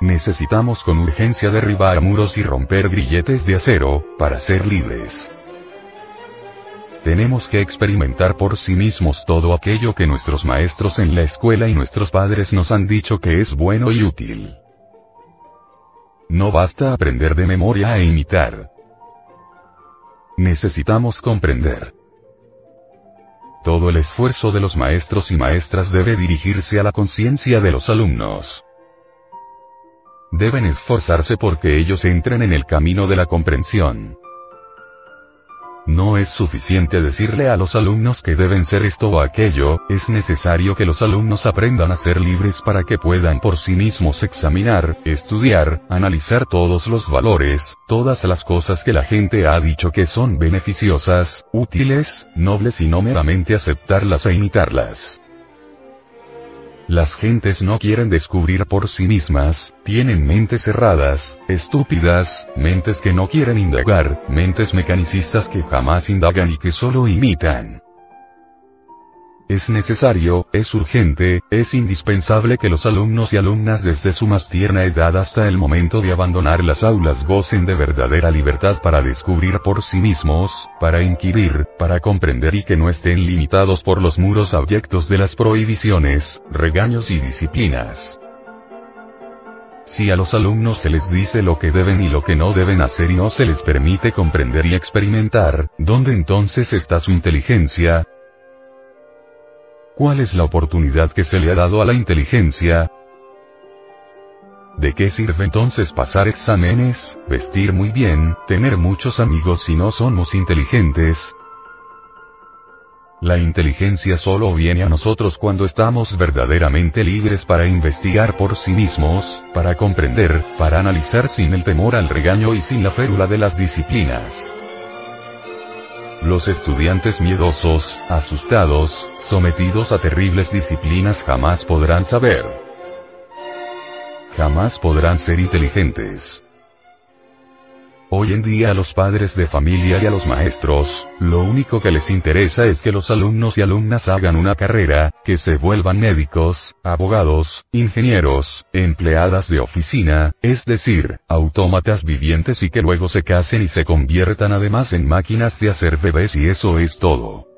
Necesitamos con urgencia derribar muros y romper grilletes de acero, para ser libres. Tenemos que experimentar por sí mismos todo aquello que nuestros maestros en la escuela y nuestros padres nos han dicho que es bueno y útil. No basta aprender de memoria e imitar. Necesitamos comprender. Todo el esfuerzo de los maestros y maestras debe dirigirse a la conciencia de los alumnos. Deben esforzarse porque ellos entren en el camino de la comprensión. No es suficiente decirle a los alumnos que deben ser esto o aquello, es necesario que los alumnos aprendan a ser libres para que puedan por sí mismos examinar, estudiar, analizar todos los valores, todas las cosas que la gente ha dicho que son beneficiosas, útiles, nobles y no meramente aceptarlas e imitarlas. Las gentes no quieren descubrir por sí mismas, tienen mentes cerradas, estúpidas, mentes que no quieren indagar, mentes mecanicistas que jamás indagan y que solo imitan. Es necesario, es urgente, es indispensable que los alumnos y alumnas desde su más tierna edad hasta el momento de abandonar las aulas gocen de verdadera libertad para descubrir por sí mismos, para inquirir, para comprender y que no estén limitados por los muros abyectos de las prohibiciones, regaños y disciplinas. Si a los alumnos se les dice lo que deben y lo que no deben hacer y no se les permite comprender y experimentar, ¿dónde entonces está su inteligencia? ¿Cuál es la oportunidad que se le ha dado a la inteligencia? ¿De qué sirve entonces pasar exámenes, vestir muy bien, tener muchos amigos si no somos inteligentes? La inteligencia solo viene a nosotros cuando estamos verdaderamente libres para investigar por sí mismos, para comprender, para analizar sin el temor al regaño y sin la férula de las disciplinas. Los estudiantes miedosos, asustados, sometidos a terribles disciplinas jamás podrán saber. Jamás podrán ser inteligentes. Hoy en día a los padres de familia y a los maestros, lo único que les interesa es que los alumnos y alumnas hagan una carrera, que se vuelvan médicos, abogados, ingenieros, empleadas de oficina, es decir, autómatas vivientes y que luego se casen y se conviertan además en máquinas de hacer bebés y eso es todo.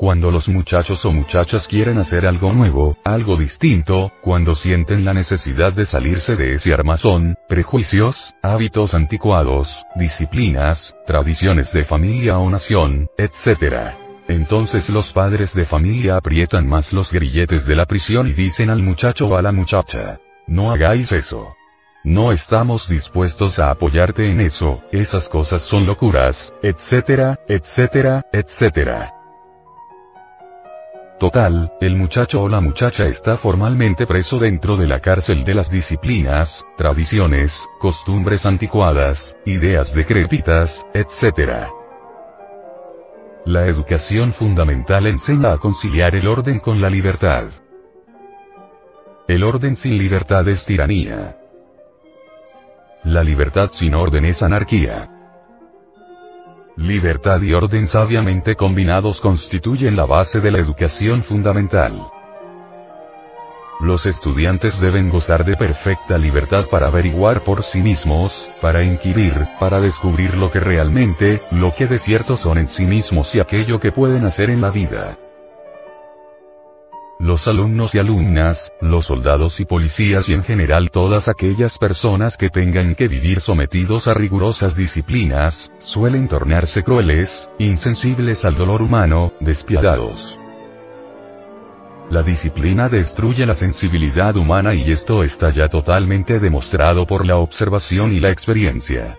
Cuando los muchachos o muchachas quieren hacer algo nuevo, algo distinto, cuando sienten la necesidad de salirse de ese armazón, prejuicios, hábitos anticuados, disciplinas, tradiciones de familia o nación, etc. Entonces los padres de familia aprietan más los grilletes de la prisión y dicen al muchacho o a la muchacha, no hagáis eso. No estamos dispuestos a apoyarte en eso, esas cosas son locuras, etcétera, etcétera, etcétera. Total, el muchacho o la muchacha está formalmente preso dentro de la cárcel de las disciplinas, tradiciones, costumbres anticuadas, ideas decrépitas, etc. La educación fundamental enseña a conciliar el orden con la libertad. El orden sin libertad es tiranía. La libertad sin orden es anarquía. Libertad y orden sabiamente combinados constituyen la base de la educación fundamental. Los estudiantes deben gozar de perfecta libertad para averiguar por sí mismos, para inquirir, para descubrir lo que realmente, lo que de cierto son en sí mismos y aquello que pueden hacer en la vida. Los alumnos y alumnas, los soldados y policías y en general todas aquellas personas que tengan que vivir sometidos a rigurosas disciplinas, suelen tornarse crueles, insensibles al dolor humano, despiadados. La disciplina destruye la sensibilidad humana y esto está ya totalmente demostrado por la observación y la experiencia.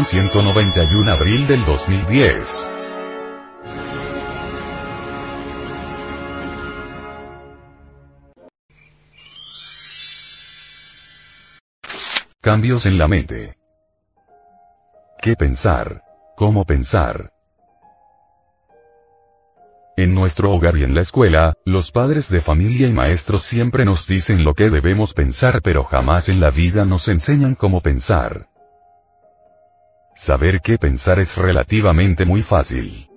Edición 191 abril del 2010. Cambios en la mente. ¿Qué pensar? ¿Cómo pensar? En nuestro hogar y en la escuela, los padres de familia y maestros siempre nos dicen lo que debemos pensar pero jamás en la vida nos enseñan cómo pensar. Saber qué pensar es relativamente muy fácil.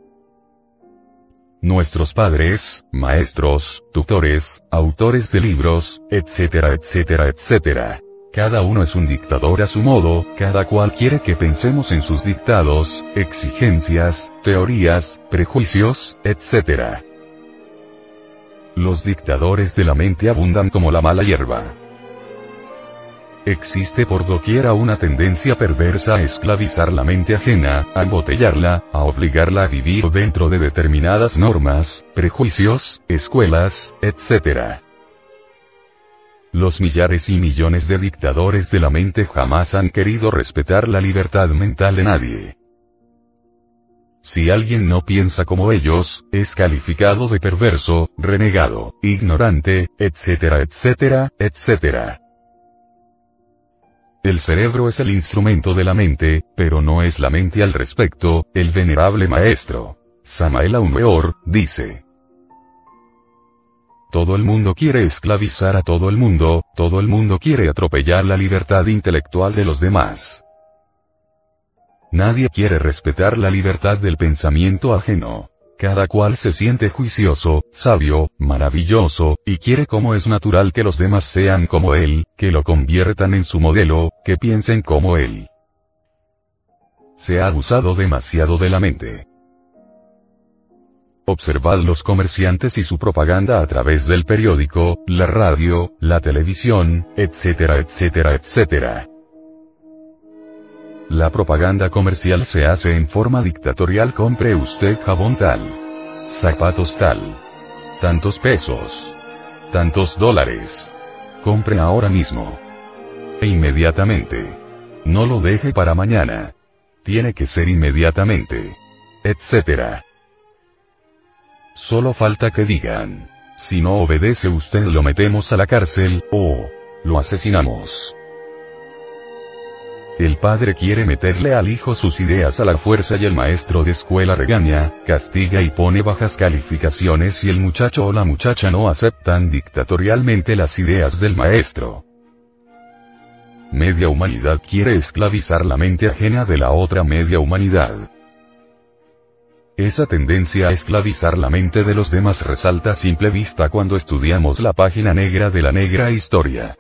Nuestros padres, maestros, tutores, autores de libros, etcétera, etcétera, etcétera, cada uno es un dictador a su modo, cada cual quiere que pensemos en sus dictados, exigencias, teorías, prejuicios, etc. Los dictadores de la mente abundan como la mala hierba. Existe por doquiera una tendencia perversa a esclavizar la mente ajena, a embotellarla, a obligarla a vivir dentro de determinadas normas, prejuicios, escuelas, etc. Los millares y millones de dictadores de la mente jamás han querido respetar la libertad mental de nadie. Si alguien no piensa como ellos, es calificado de perverso, renegado, ignorante, etcétera, etcétera, etcétera. El cerebro es el instrumento de la mente, pero no es la mente al respecto, el venerable maestro. Samael Aumeor, dice. todo el mundo quiere esclavizar a todo el mundo, todo el mundo quiere atropellar la libertad intelectual de los demás. Nadie quiere respetar la libertad del pensamiento ajeno. Cada cual se siente juicioso, sabio, maravilloso, y quiere como es natural que los demás sean como él, que lo conviertan en su modelo, que piensen como él. Se ha abusado demasiado de la mente. Observad los comerciantes y su propaganda a través del periódico, la radio, la televisión, etcétera, etcétera, etcétera. La propaganda comercial se hace en forma dictatorial. Compre usted jabón tal. Zapatos tal. Tantos pesos. Tantos dólares. Compre ahora mismo. E inmediatamente. No lo deje para mañana. Tiene que ser inmediatamente. Etcétera. Solo falta que digan. Si no obedece usted lo metemos a la cárcel, o lo asesinamos. El padre quiere meterle al hijo sus ideas a la fuerza y el maestro de escuela regaña, castiga y pone bajas calificaciones y el muchacho o la muchacha no aceptan dictatorialmente las ideas del maestro. Media humanidad quiere esclavizar la mente ajena de la otra media humanidad. Esa tendencia a esclavizar la mente de los demás resalta a simple vista cuando estudiamos la página negra de la negra historia.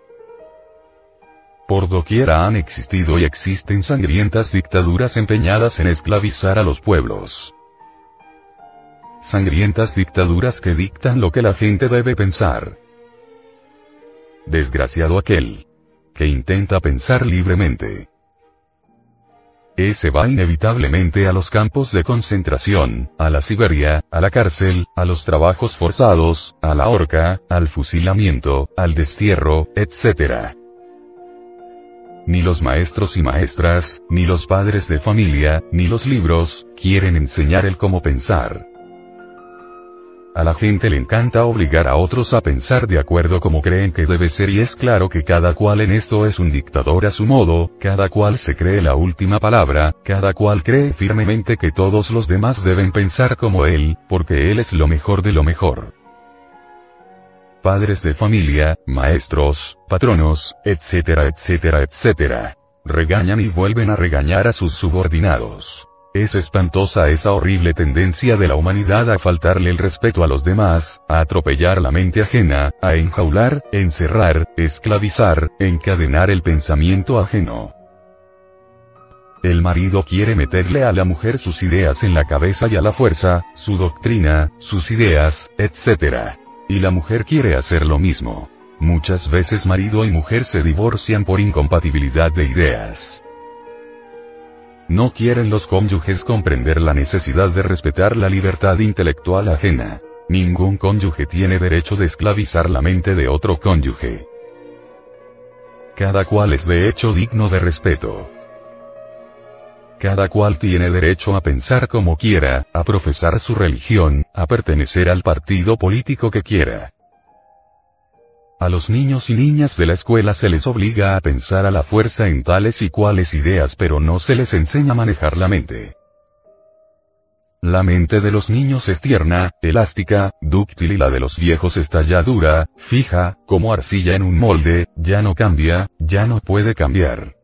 Por doquiera han existido y existen sangrientas dictaduras empeñadas en esclavizar a los pueblos. Sangrientas dictaduras que dictan lo que la gente debe pensar. Desgraciado aquel que intenta pensar libremente. Ese va inevitablemente a los campos de concentración, a la Siberia, a la cárcel, a los trabajos forzados, a la horca, al fusilamiento, al destierro, etc. Ni los maestros y maestras, ni los padres de familia, ni los libros, quieren enseñar el cómo pensar. A la gente le encanta obligar a otros a pensar de acuerdo como creen que debe ser y es claro que cada cual en esto es un dictador a su modo, cada cual se cree la última palabra, cada cual cree firmemente que todos los demás deben pensar como él, porque él es lo mejor de lo mejor. Padres de familia, maestros, patronos, etcétera, etcétera, etcétera. Regañan y vuelven a regañar a sus subordinados. Es espantosa esa horrible tendencia de la humanidad a faltarle el respeto a los demás, a atropellar la mente ajena, a enjaular, encerrar, esclavizar, encadenar el pensamiento ajeno. El marido quiere meterle a la mujer sus ideas en la cabeza y a la fuerza, su doctrina, sus ideas, etc. Y la mujer quiere hacer lo mismo. Muchas veces marido y mujer se divorcian por incompatibilidad de ideas. No quieren los cónyuges comprender la necesidad de respetar la libertad intelectual ajena. Ningún cónyuge tiene derecho de esclavizar la mente de otro cónyuge. Cada cual es de hecho digno de respeto. Cada cual tiene derecho a pensar como quiera, a profesar su religión, a pertenecer al partido político que quiera. A los niños y niñas de la escuela se les obliga a pensar a la fuerza en tales y cuales ideas pero no se les enseña a manejar la mente. La mente de los niños es tierna, elástica, dúctil y la de los viejos está ya dura, fija, como arcilla en un molde, ya no cambia, ya no puede cambiar.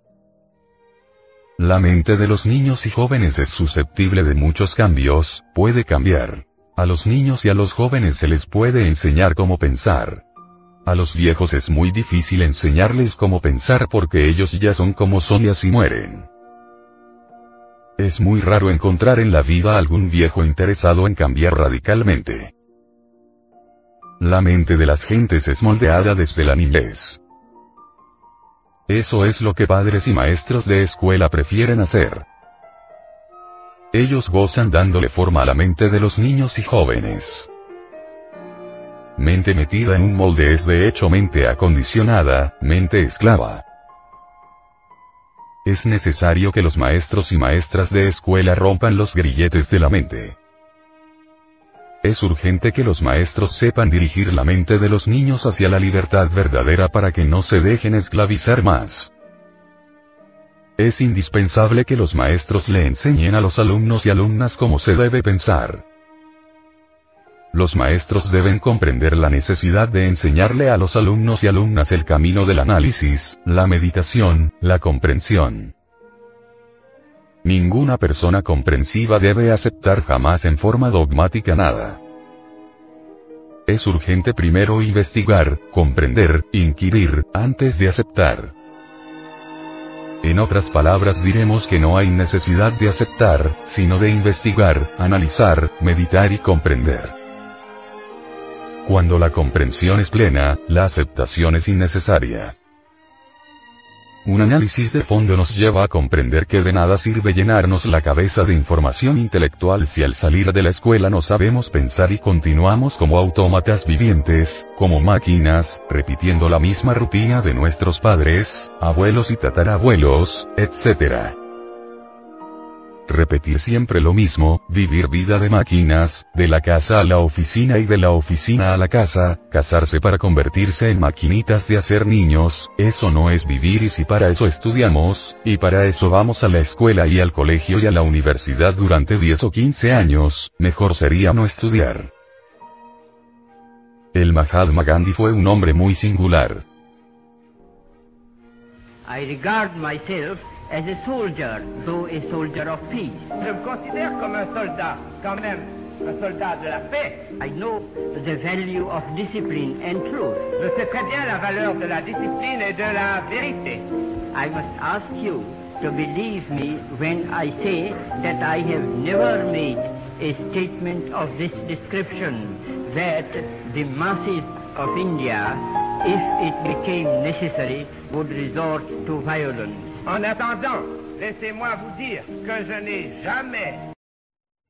La mente de los niños y jóvenes es susceptible de muchos cambios, puede cambiar. A los niños y a los jóvenes se les puede enseñar cómo pensar. A los viejos es muy difícil enseñarles cómo pensar porque ellos ya son como son y así mueren. Es muy raro encontrar en la vida algún viejo interesado en cambiar radicalmente. La mente de las gentes es moldeada desde la niñez. Eso es lo que padres y maestros de escuela prefieren hacer. Ellos gozan dándole forma a la mente de los niños y jóvenes. Mente metida en un molde es de hecho mente acondicionada, mente esclava. Es necesario que los maestros y maestras de escuela rompan los grilletes de la mente. Es urgente que los maestros sepan dirigir la mente de los niños hacia la libertad verdadera para que no se dejen esclavizar más. Es indispensable que los maestros le enseñen a los alumnos y alumnas cómo se debe pensar. Los maestros deben comprender la necesidad de enseñarle a los alumnos y alumnas el camino del análisis, la meditación, la comprensión. Ninguna persona comprensiva debe aceptar jamás en forma dogmática nada. Es urgente primero investigar, comprender, inquirir, antes de aceptar. En otras palabras diremos que no hay necesidad de aceptar, sino de investigar, analizar, meditar y comprender. Cuando la comprensión es plena, la aceptación es innecesaria. Un análisis de fondo nos lleva a comprender que de nada sirve llenarnos la cabeza de información intelectual si al salir de la escuela no sabemos pensar y continuamos como autómatas vivientes, como máquinas, repitiendo la misma rutina de nuestros padres, abuelos y tatarabuelos, etc repetir siempre lo mismo, vivir vida de máquinas, de la casa a la oficina y de la oficina a la casa, casarse para convertirse en maquinitas de hacer niños, eso no es vivir y si para eso estudiamos, y para eso vamos a la escuela y al colegio y a la universidad durante 10 o 15 años, mejor sería no estudiar. El Mahatma Gandhi fue un hombre muy singular. As a soldier, though a soldier of peace. Je me considère comme un soldat, quand même, un soldat de la paix. I know the value of discipline and truth. Je sais très bien la valeur de la discipline et de la vérité. I must ask you to believe me when I say that I have never made a statement of this description that the masses of India, if it became necessary, would resort to violence. En attendant, laissez-moi vous dire que je n'ai jamais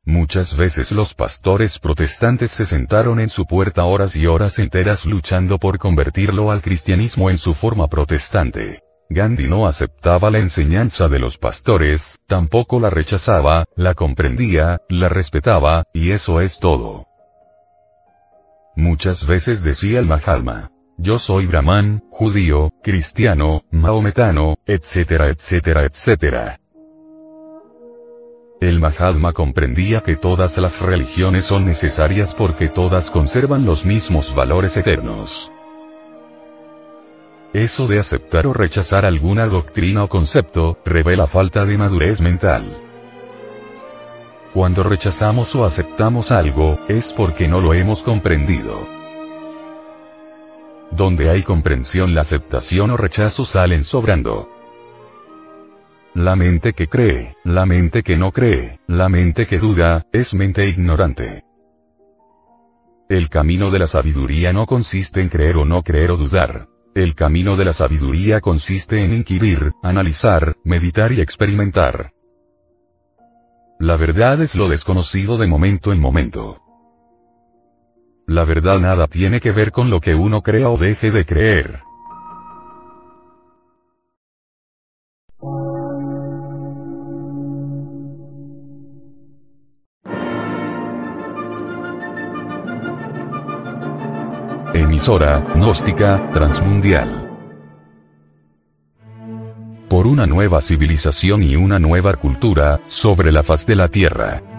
Muchas veces los pastores protestantes se sentaron en su puerta horas y horas enteras luchando por convertirlo al cristianismo en su forma protestante. Gandhi no aceptaba la enseñanza de los pastores, tampoco la rechazaba, la comprendía, la respetaba, y eso es todo. Muchas veces decía el Mahatma, yo soy brahman, judío, cristiano, maometano, etcétera, etcétera, etcétera. El Mahatma comprendía que todas las religiones son necesarias porque todas conservan los mismos valores eternos. Eso de aceptar o rechazar alguna doctrina o concepto, revela falta de madurez mental. Cuando rechazamos o aceptamos algo, es porque no lo hemos comprendido. Donde hay comprensión la aceptación o rechazo salen sobrando. La mente que cree, la mente que no cree, la mente que duda, es mente ignorante. El camino de la sabiduría no consiste en creer o no creer o dudar. El camino de la sabiduría consiste en inquirir, analizar, meditar y experimentar. La verdad es lo desconocido de momento en momento. La verdad nada tiene que ver con lo que uno crea o deje de creer. Emisora, gnóstica, transmundial. Por una nueva civilización y una nueva cultura, sobre la faz de la Tierra.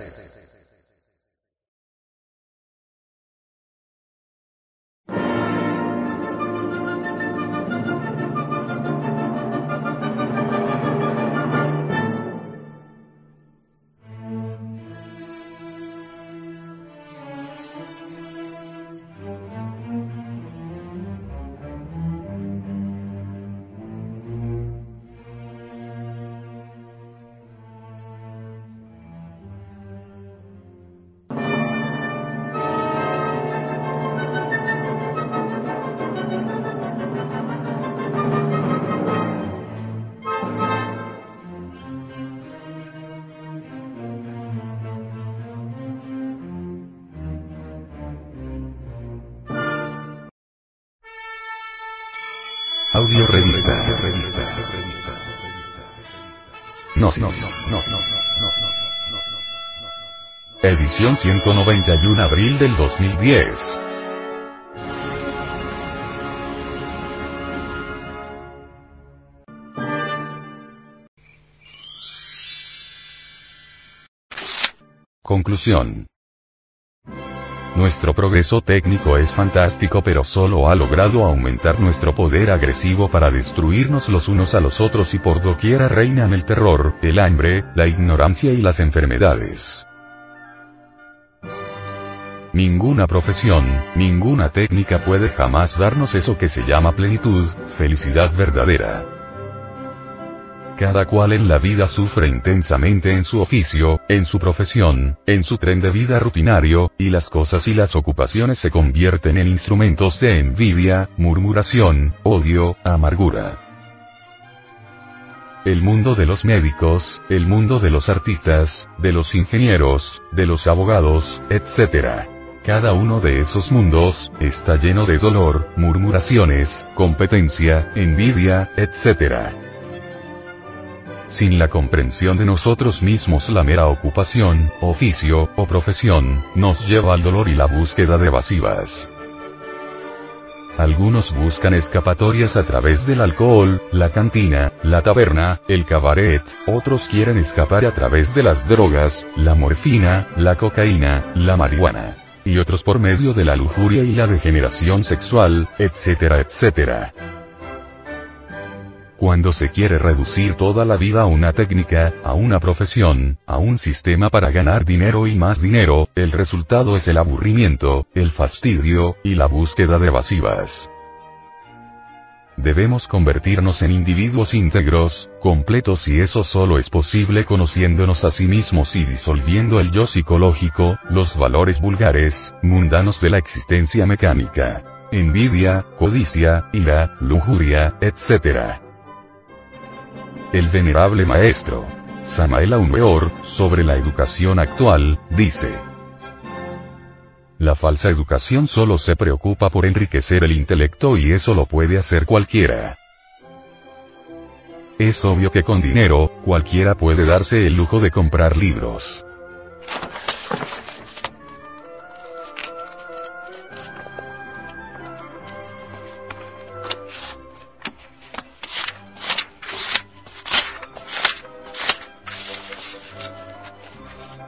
Edición 191 abril del 2010. Conclusión. Nuestro progreso técnico es fantástico pero solo ha logrado aumentar nuestro poder agresivo para destruirnos los unos a los otros y por doquiera reinan el terror, el hambre, la ignorancia y las enfermedades. Ninguna profesión, ninguna técnica puede jamás darnos eso que se llama plenitud, felicidad verdadera. Cada cual en la vida sufre intensamente en su oficio, en su profesión, en su tren de vida rutinario, y las cosas y las ocupaciones se convierten en instrumentos de envidia, murmuración, odio, amargura. El mundo de los médicos, el mundo de los artistas, de los ingenieros, de los abogados, etc. Cada uno de esos mundos, está lleno de dolor, murmuraciones, competencia, envidia, etc. Sin la comprensión de nosotros mismos la mera ocupación, oficio, o profesión, nos lleva al dolor y la búsqueda de evasivas. Algunos buscan escapatorias a través del alcohol, la cantina, la taberna, el cabaret, otros quieren escapar a través de las drogas, la morfina, la cocaína, la marihuana. Y otros por medio de la lujuria y la degeneración sexual, etcétera, etcétera. Cuando se quiere reducir toda la vida a una técnica, a una profesión, a un sistema para ganar dinero y más dinero, el resultado es el aburrimiento, el fastidio, y la búsqueda de evasivas. Debemos convertirnos en individuos íntegros, completos y eso solo es posible conociéndonos a sí mismos y disolviendo el yo psicológico, los valores vulgares, mundanos de la existencia mecánica. Envidia, codicia, ira, lujuria, etc. El venerable maestro, Samael Aumeor, sobre la educación actual, dice. La falsa educación solo se preocupa por enriquecer el intelecto y eso lo puede hacer cualquiera. Es obvio que con dinero, cualquiera puede darse el lujo de comprar libros.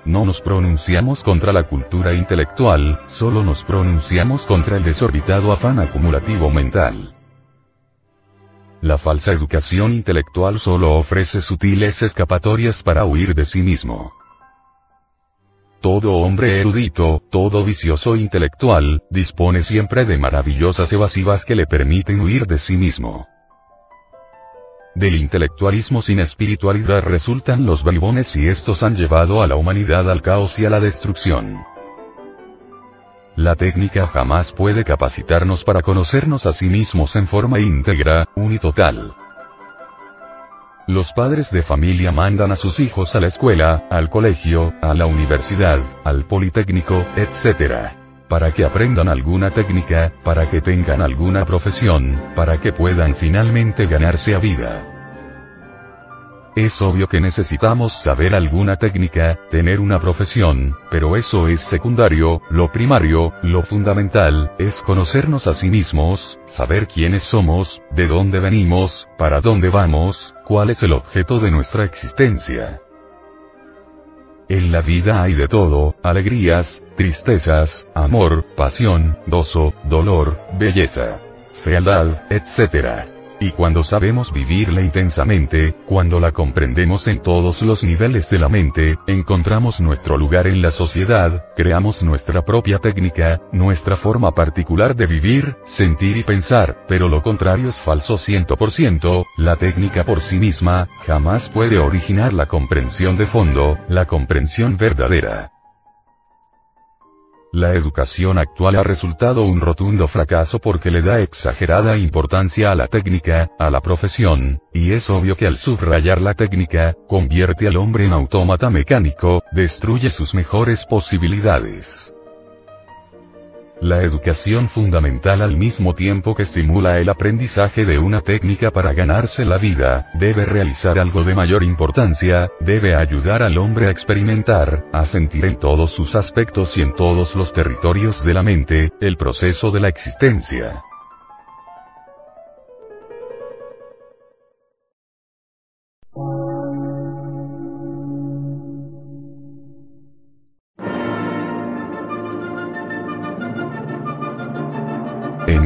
No nos pronunciamos contra la cultura intelectual, solo nos pronunciamos contra el desorbitado afán acumulativo mental. La falsa educación intelectual solo ofrece sutiles escapatorias para huir de sí mismo. Todo hombre erudito, todo vicioso intelectual, dispone siempre de maravillosas evasivas que le permiten huir de sí mismo. Del intelectualismo sin espiritualidad resultan los bribones y estos han llevado a la humanidad al caos y a la destrucción. La técnica jamás puede capacitarnos para conocernos a sí mismos en forma íntegra, unitotal. Los padres de familia mandan a sus hijos a la escuela, al colegio, a la universidad, al politécnico, etc para que aprendan alguna técnica, para que tengan alguna profesión, para que puedan finalmente ganarse a vida. Es obvio que necesitamos saber alguna técnica, tener una profesión, pero eso es secundario, lo primario, lo fundamental, es conocernos a sí mismos, saber quiénes somos, de dónde venimos, para dónde vamos, cuál es el objeto de nuestra existencia. En la vida hay de todo, alegrías, tristezas, amor, pasión, gozo, dolor, belleza, fealdad, etc. Y cuando sabemos vivirla intensamente, cuando la comprendemos en todos los niveles de la mente, encontramos nuestro lugar en la sociedad, creamos nuestra propia técnica, nuestra forma particular de vivir, sentir y pensar, pero lo contrario es falso 100%, la técnica por sí misma, jamás puede originar la comprensión de fondo, la comprensión verdadera. La educación actual ha resultado un rotundo fracaso porque le da exagerada importancia a la técnica, a la profesión, y es obvio que al subrayar la técnica, convierte al hombre en autómata mecánico, destruye sus mejores posibilidades. La educación fundamental al mismo tiempo que estimula el aprendizaje de una técnica para ganarse la vida, debe realizar algo de mayor importancia, debe ayudar al hombre a experimentar, a sentir en todos sus aspectos y en todos los territorios de la mente, el proceso de la existencia.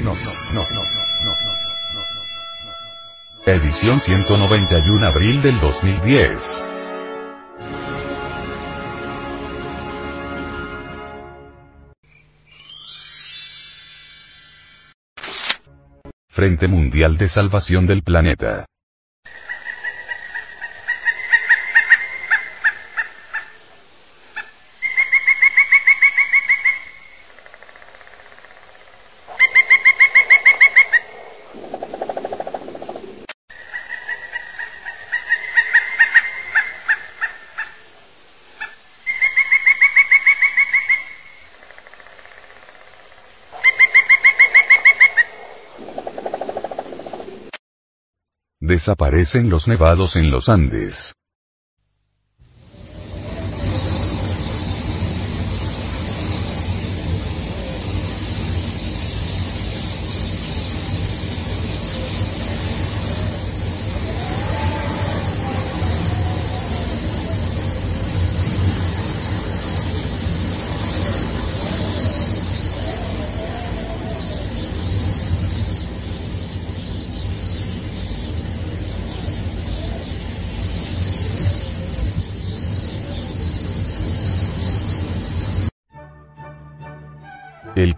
Gnosis. Edición 191 abril del 2010. Frente Mundial de Salvación del Planeta. Desaparecen los nevados en los Andes.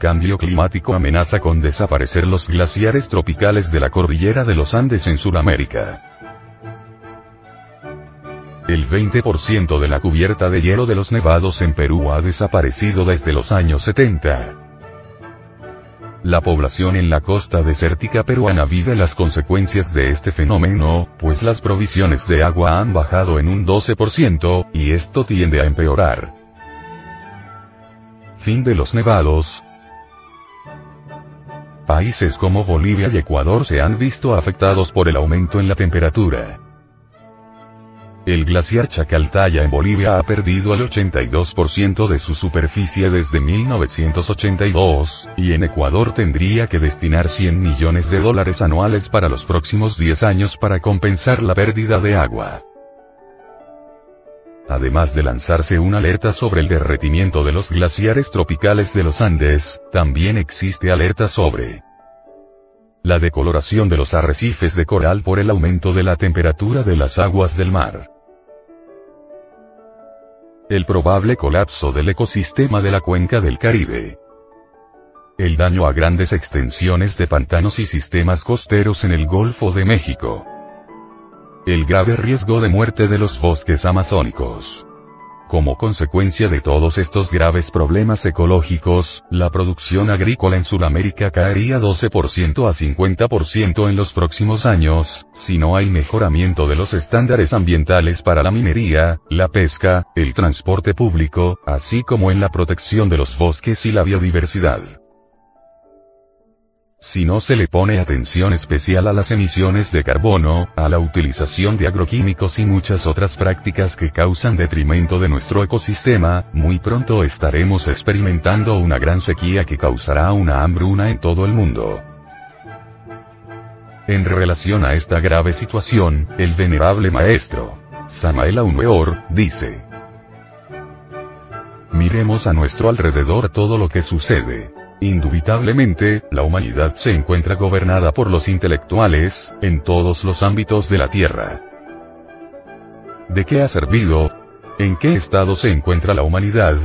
Cambio climático amenaza con desaparecer los glaciares tropicales de la cordillera de los Andes en Sudamérica. El 20% de la cubierta de hielo de los nevados en Perú ha desaparecido desde los años 70. La población en la costa desértica peruana vive las consecuencias de este fenómeno, pues las provisiones de agua han bajado en un 12%, y esto tiende a empeorar. Fin de los nevados, Países como Bolivia y Ecuador se han visto afectados por el aumento en la temperatura. El glaciar Chacaltaya en Bolivia ha perdido el 82% de su superficie desde 1982, y en Ecuador tendría que destinar 100 millones de dólares anuales para los próximos 10 años para compensar la pérdida de agua. Además de lanzarse una alerta sobre el derretimiento de los glaciares tropicales de los Andes, también existe alerta sobre la decoloración de los arrecifes de coral por el aumento de la temperatura de las aguas del mar el probable colapso del ecosistema de la cuenca del Caribe. El daño a grandes extensiones de pantanos y sistemas costeros en el Golfo de México. El grave riesgo de muerte de los bosques amazónicos. Como consecuencia de todos estos graves problemas ecológicos, la producción agrícola en Sudamérica caería 12% a 50% en los próximos años, si no hay mejoramiento de los estándares ambientales para la minería, la pesca, el transporte público, así como en la protección de los bosques y la biodiversidad. Si no se le pone atención especial a las emisiones de carbono, a la utilización de agroquímicos y muchas otras prácticas que causan detrimento de nuestro ecosistema, muy pronto estaremos experimentando una gran sequía que causará una hambruna en todo el mundo. En relación a esta grave situación, el venerable maestro, Samael Aumeor, dice, Miremos a nuestro alrededor todo lo que sucede. Indubitablemente, la humanidad se encuentra gobernada por los intelectuales, en todos los ámbitos de la Tierra. ¿De qué ha servido? ¿En qué estado se encuentra la humanidad?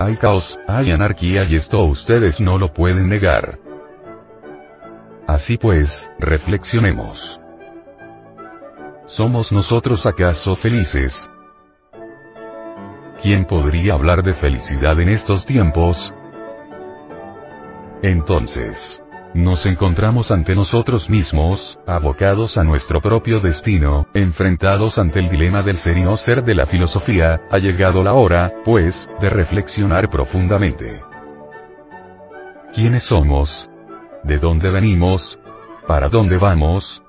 Hay caos, hay anarquía y esto ustedes no lo pueden negar. Así pues, reflexionemos. ¿Somos nosotros acaso felices? ¿Quién podría hablar de felicidad en estos tiempos? Entonces, nos encontramos ante nosotros mismos, abocados a nuestro propio destino, enfrentados ante el dilema del ser y no ser de la filosofía, ha llegado la hora, pues, de reflexionar profundamente. ¿Quiénes somos? ¿De dónde venimos? ¿Para dónde vamos?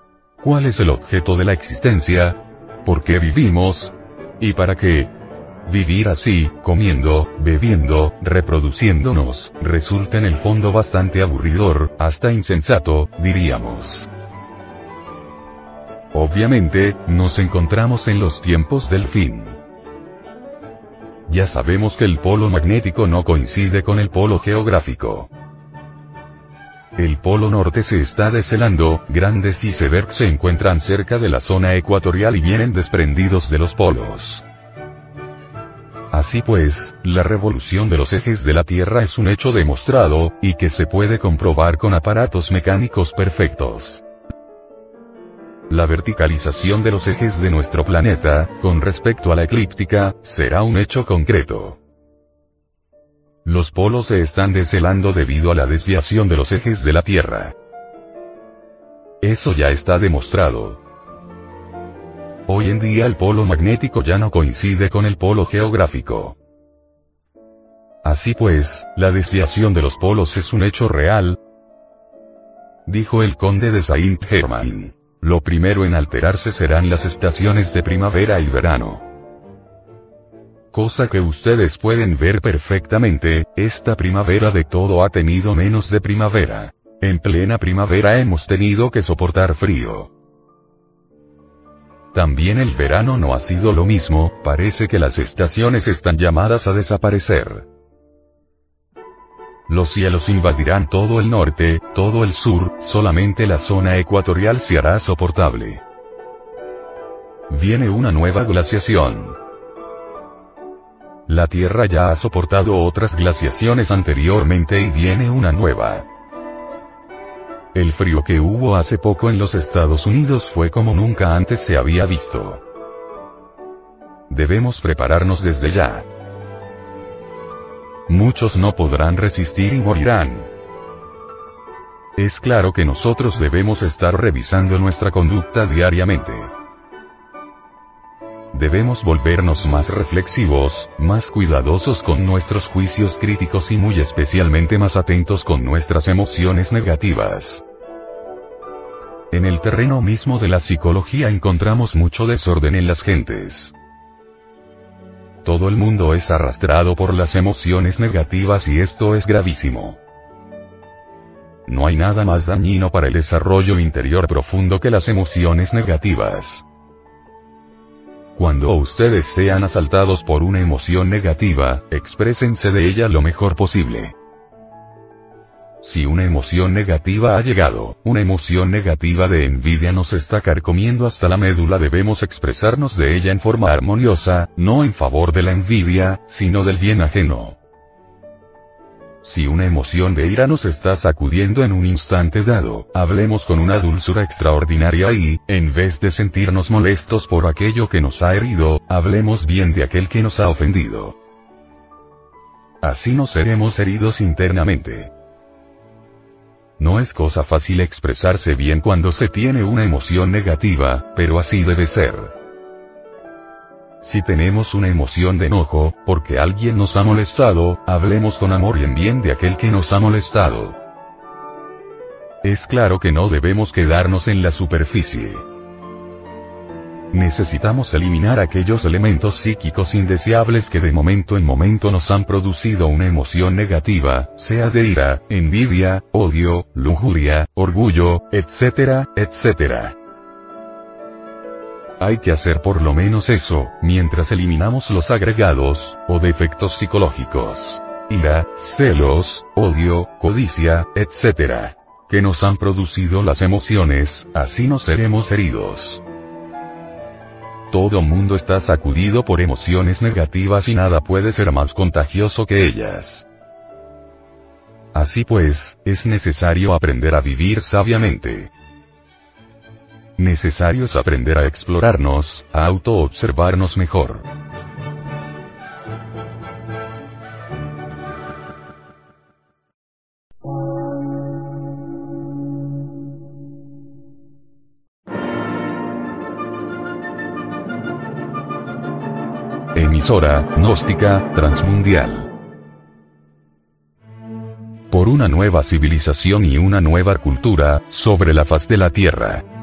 ¿Cuál es el objeto de la existencia? ¿Por qué vivimos? ¿Y para qué? Vivir así, comiendo, bebiendo, reproduciéndonos, resulta en el fondo bastante aburridor, hasta insensato, diríamos. Obviamente, nos encontramos en los tiempos del fin. Ya sabemos que el polo magnético no coincide con el polo geográfico. El polo norte se está deshelando, grandes icebergs se encuentran cerca de la zona ecuatorial y vienen desprendidos de los polos. Así pues, la revolución de los ejes de la Tierra es un hecho demostrado, y que se puede comprobar con aparatos mecánicos perfectos. La verticalización de los ejes de nuestro planeta, con respecto a la eclíptica, será un hecho concreto. Los polos se están deshelando debido a la desviación de los ejes de la Tierra. Eso ya está demostrado. Hoy en día el polo magnético ya no coincide con el polo geográfico. Así pues, la desviación de los polos es un hecho real, dijo el conde de Saint-Germain. Lo primero en alterarse serán las estaciones de primavera y verano. Cosa que ustedes pueden ver perfectamente, esta primavera de todo ha tenido menos de primavera. En plena primavera hemos tenido que soportar frío. También el verano no ha sido lo mismo, parece que las estaciones están llamadas a desaparecer. Los cielos invadirán todo el norte, todo el sur, solamente la zona ecuatorial se hará soportable. Viene una nueva glaciación. La Tierra ya ha soportado otras glaciaciones anteriormente y viene una nueva. El frío que hubo hace poco en los Estados Unidos fue como nunca antes se había visto. Debemos prepararnos desde ya. Muchos no podrán resistir y morirán. Es claro que nosotros debemos estar revisando nuestra conducta diariamente. Debemos volvernos más reflexivos, más cuidadosos con nuestros juicios críticos y muy especialmente más atentos con nuestras emociones negativas. En el terreno mismo de la psicología encontramos mucho desorden en las gentes. Todo el mundo es arrastrado por las emociones negativas y esto es gravísimo. No hay nada más dañino para el desarrollo interior profundo que las emociones negativas. Cuando ustedes sean asaltados por una emoción negativa, exprésense de ella lo mejor posible. Si una emoción negativa ha llegado, una emoción negativa de envidia nos está carcomiendo hasta la médula debemos expresarnos de ella en forma armoniosa, no en favor de la envidia, sino del bien ajeno. Si una emoción de ira nos está sacudiendo en un instante dado, hablemos con una dulzura extraordinaria y, en vez de sentirnos molestos por aquello que nos ha herido, hablemos bien de aquel que nos ha ofendido. Así no seremos heridos internamente. No es cosa fácil expresarse bien cuando se tiene una emoción negativa, pero así debe ser. Si tenemos una emoción de enojo, porque alguien nos ha molestado, hablemos con amor y en bien de aquel que nos ha molestado. Es claro que no debemos quedarnos en la superficie. Necesitamos eliminar aquellos elementos psíquicos indeseables que de momento en momento nos han producido una emoción negativa, sea de ira, envidia, odio, lujuria, orgullo, etcétera, etcétera. Hay que hacer por lo menos eso, mientras eliminamos los agregados, o defectos psicológicos. Ira, celos, odio, codicia, etcétera. Que nos han producido las emociones, así no seremos heridos. Todo mundo está sacudido por emociones negativas y nada puede ser más contagioso que ellas. Así pues, es necesario aprender a vivir sabiamente. Necesario es aprender a explorarnos, a auto-observarnos mejor. Emisora, gnóstica, transmundial. Por una nueva civilización y una nueva cultura, sobre la faz de la Tierra.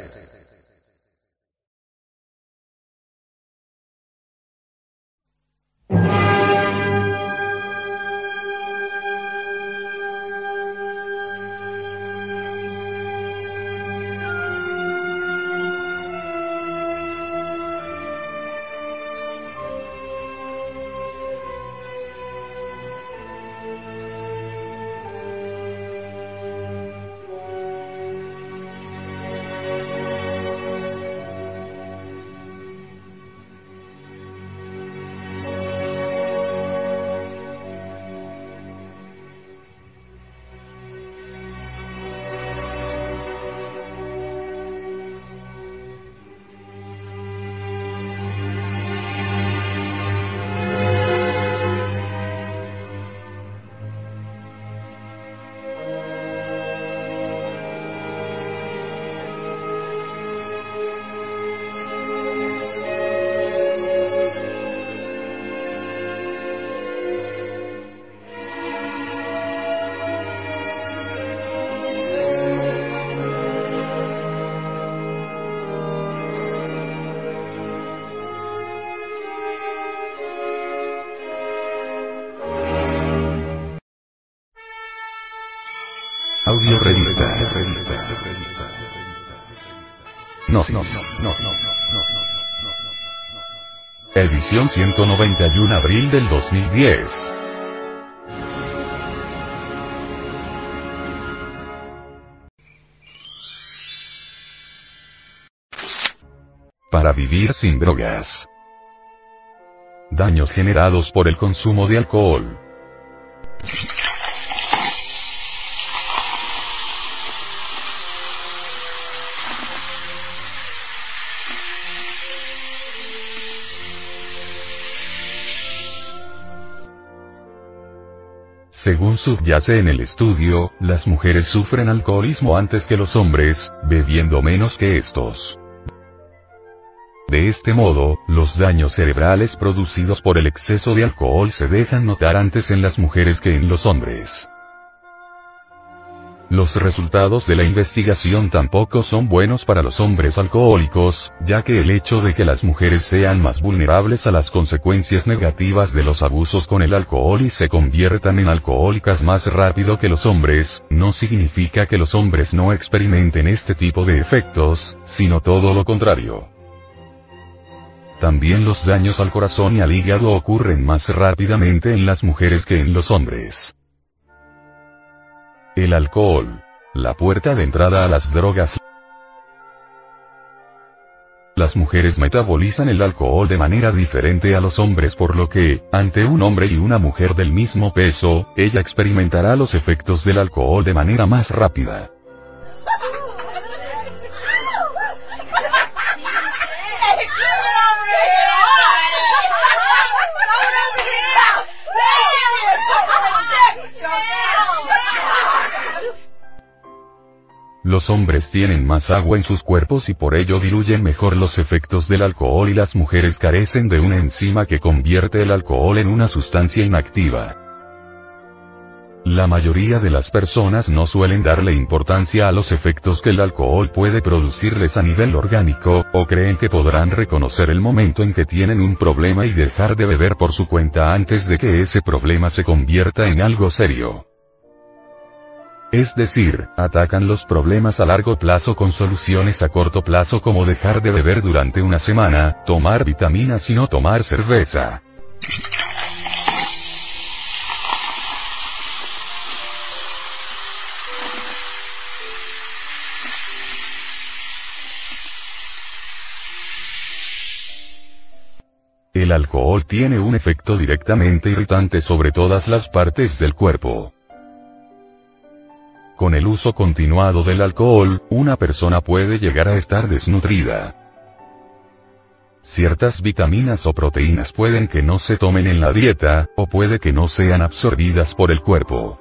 Edición 191 Abril del 2010. Para vivir sin drogas. Daños generados por el consumo de alcohol. Según subyace en el estudio, las mujeres sufren alcoholismo antes que los hombres, bebiendo menos que estos. De este modo, los daños cerebrales producidos por el exceso de alcohol se dejan notar antes en las mujeres que en los hombres. Los resultados de la investigación tampoco son buenos para los hombres alcohólicos, ya que el hecho de que las mujeres sean más vulnerables a las consecuencias negativas de los abusos con el alcohol y se conviertan en alcohólicas más rápido que los hombres, no significa que los hombres no experimenten este tipo de efectos, sino todo lo contrario. También los daños al corazón y al hígado ocurren más rápidamente en las mujeres que en los hombres. El alcohol. La puerta de entrada a las drogas. Las mujeres metabolizan el alcohol de manera diferente a los hombres por lo que, ante un hombre y una mujer del mismo peso, ella experimentará los efectos del alcohol de manera más rápida. Los hombres tienen más agua en sus cuerpos y por ello diluyen mejor los efectos del alcohol y las mujeres carecen de una enzima que convierte el alcohol en una sustancia inactiva. La mayoría de las personas no suelen darle importancia a los efectos que el alcohol puede producirles a nivel orgánico, o creen que podrán reconocer el momento en que tienen un problema y dejar de beber por su cuenta antes de que ese problema se convierta en algo serio. Es decir, atacan los problemas a largo plazo con soluciones a corto plazo como dejar de beber durante una semana, tomar vitaminas y no tomar cerveza. El alcohol tiene un efecto directamente irritante sobre todas las partes del cuerpo. Con el uso continuado del alcohol, una persona puede llegar a estar desnutrida. Ciertas vitaminas o proteínas pueden que no se tomen en la dieta, o puede que no sean absorbidas por el cuerpo.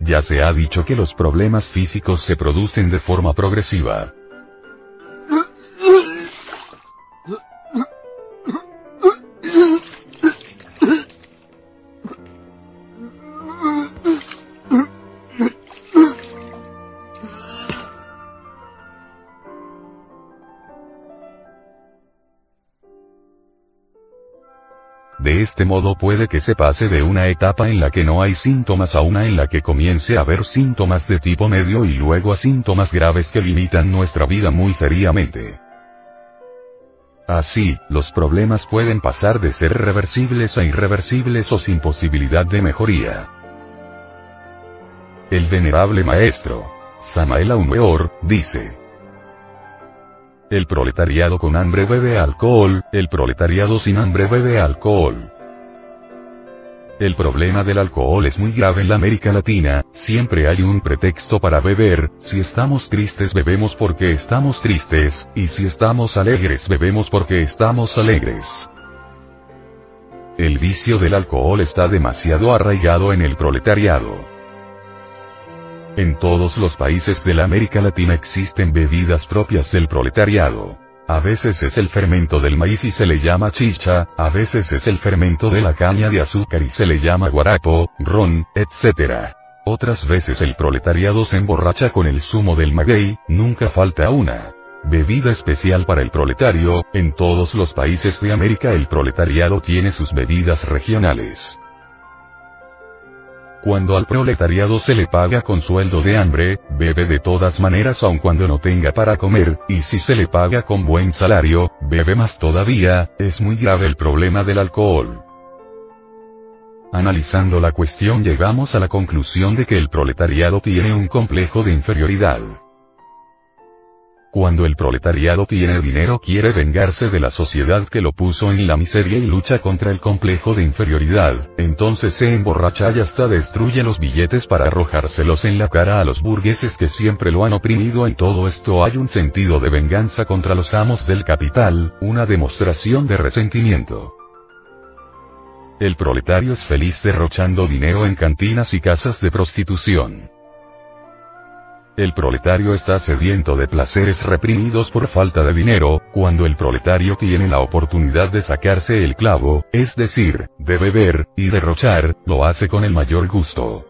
Ya se ha dicho que los problemas físicos se producen de forma progresiva. De este modo puede que se pase de una etapa en la que no hay síntomas a una en la que comience a haber síntomas de tipo medio y luego a síntomas graves que limitan nuestra vida muy seriamente. Así, los problemas pueden pasar de ser reversibles a irreversibles o sin posibilidad de mejoría. El venerable maestro, Samael Aumeor, dice, el proletariado con hambre bebe alcohol, el proletariado sin hambre bebe alcohol. El problema del alcohol es muy grave en la América Latina, siempre hay un pretexto para beber, si estamos tristes bebemos porque estamos tristes, y si estamos alegres bebemos porque estamos alegres. El vicio del alcohol está demasiado arraigado en el proletariado. En todos los países de la América Latina existen bebidas propias del proletariado. A veces es el fermento del maíz y se le llama chicha, a veces es el fermento de la caña de azúcar y se le llama guarapo, ron, etc. Otras veces el proletariado se emborracha con el zumo del maguey, nunca falta una. Bebida especial para el proletario, en todos los países de América el proletariado tiene sus bebidas regionales. Cuando al proletariado se le paga con sueldo de hambre, bebe de todas maneras aun cuando no tenga para comer, y si se le paga con buen salario, bebe más todavía, es muy grave el problema del alcohol. Analizando la cuestión llegamos a la conclusión de que el proletariado tiene un complejo de inferioridad. Cuando el proletariado tiene dinero quiere vengarse de la sociedad que lo puso en la miseria y lucha contra el complejo de inferioridad, entonces se emborracha y hasta destruye los billetes para arrojárselos en la cara a los burgueses que siempre lo han oprimido. En todo esto hay un sentido de venganza contra los amos del capital, una demostración de resentimiento. El proletario es feliz derrochando dinero en cantinas y casas de prostitución. El proletario está sediento de placeres reprimidos por falta de dinero, cuando el proletario tiene la oportunidad de sacarse el clavo, es decir, de beber, y derrochar, lo hace con el mayor gusto.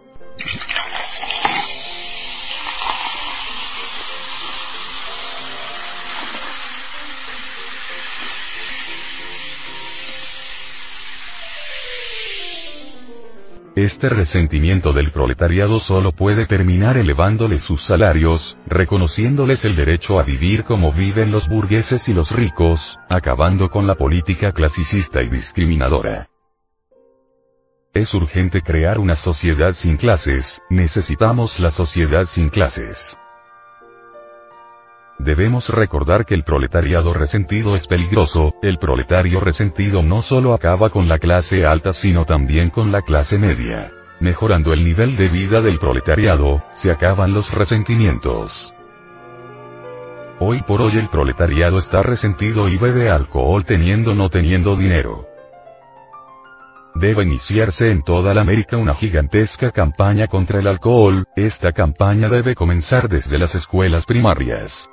Este resentimiento del proletariado solo puede terminar elevándole sus salarios, reconociéndoles el derecho a vivir como viven los burgueses y los ricos, acabando con la política clasicista y discriminadora. Es urgente crear una sociedad sin clases, necesitamos la sociedad sin clases. Debemos recordar que el proletariado resentido es peligroso, el proletario resentido no solo acaba con la clase alta sino también con la clase media. Mejorando el nivel de vida del proletariado, se acaban los resentimientos. Hoy por hoy el proletariado está resentido y bebe alcohol teniendo no teniendo dinero. Debe iniciarse en toda la América una gigantesca campaña contra el alcohol, esta campaña debe comenzar desde las escuelas primarias.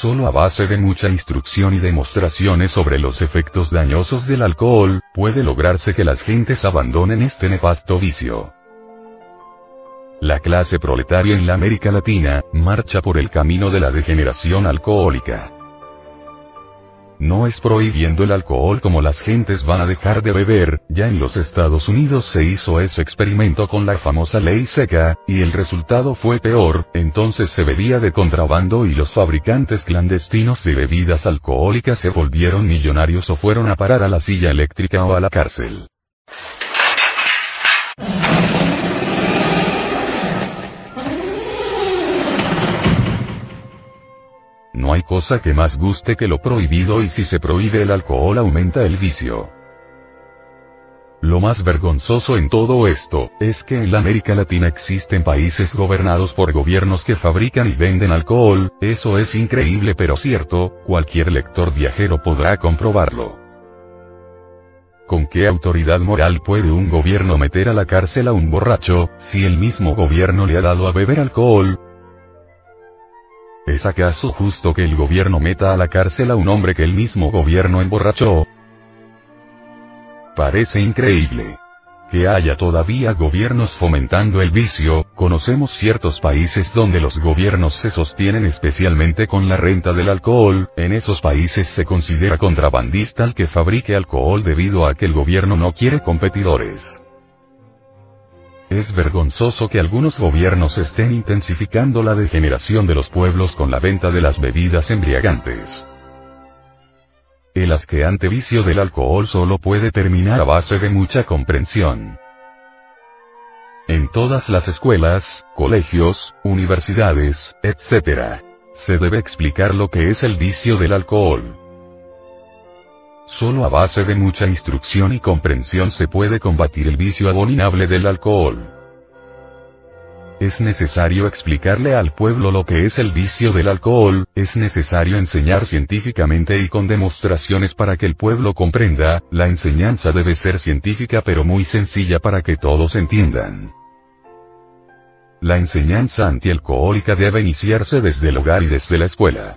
Solo a base de mucha instrucción y demostraciones sobre los efectos dañosos del alcohol, puede lograrse que las gentes abandonen este nefasto vicio. La clase proletaria en la América Latina, marcha por el camino de la degeneración alcohólica. No es prohibiendo el alcohol como las gentes van a dejar de beber, ya en los Estados Unidos se hizo ese experimento con la famosa ley seca, y el resultado fue peor, entonces se bebía de contrabando y los fabricantes clandestinos de bebidas alcohólicas se volvieron millonarios o fueron a parar a la silla eléctrica o a la cárcel. No hay cosa que más guste que lo prohibido y si se prohíbe el alcohol aumenta el vicio. Lo más vergonzoso en todo esto, es que en la América Latina existen países gobernados por gobiernos que fabrican y venden alcohol, eso es increíble pero cierto, cualquier lector viajero podrá comprobarlo. ¿Con qué autoridad moral puede un gobierno meter a la cárcel a un borracho, si el mismo gobierno le ha dado a beber alcohol? ¿Es acaso justo que el gobierno meta a la cárcel a un hombre que el mismo gobierno emborrachó? Parece increíble. Que haya todavía gobiernos fomentando el vicio, conocemos ciertos países donde los gobiernos se sostienen especialmente con la renta del alcohol, en esos países se considera contrabandista al que fabrique alcohol debido a que el gobierno no quiere competidores. Es vergonzoso que algunos gobiernos estén intensificando la degeneración de los pueblos con la venta de las bebidas embriagantes. El asqueante vicio del alcohol solo puede terminar a base de mucha comprensión. En todas las escuelas, colegios, universidades, etc. Se debe explicar lo que es el vicio del alcohol. Solo a base de mucha instrucción y comprensión se puede combatir el vicio abominable del alcohol. Es necesario explicarle al pueblo lo que es el vicio del alcohol, es necesario enseñar científicamente y con demostraciones para que el pueblo comprenda, la enseñanza debe ser científica pero muy sencilla para que todos entiendan. La enseñanza antialcohólica debe iniciarse desde el hogar y desde la escuela.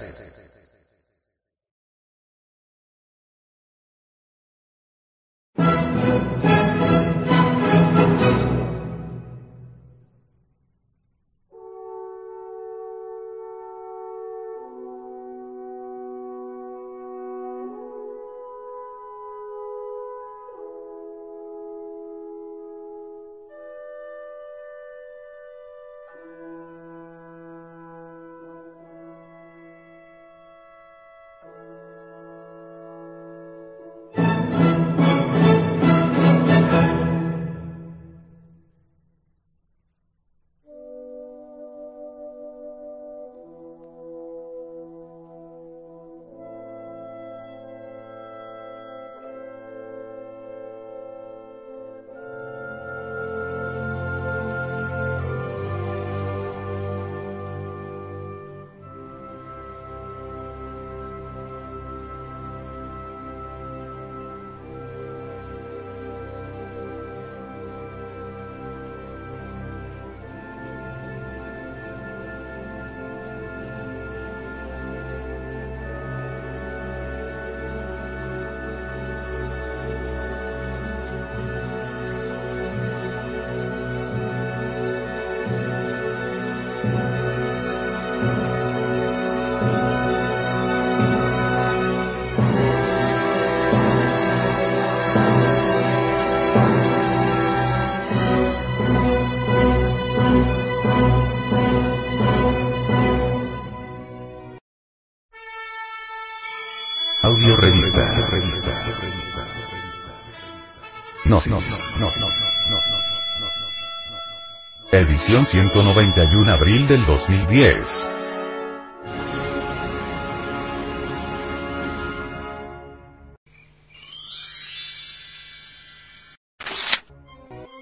Edición 191 abril del 2010.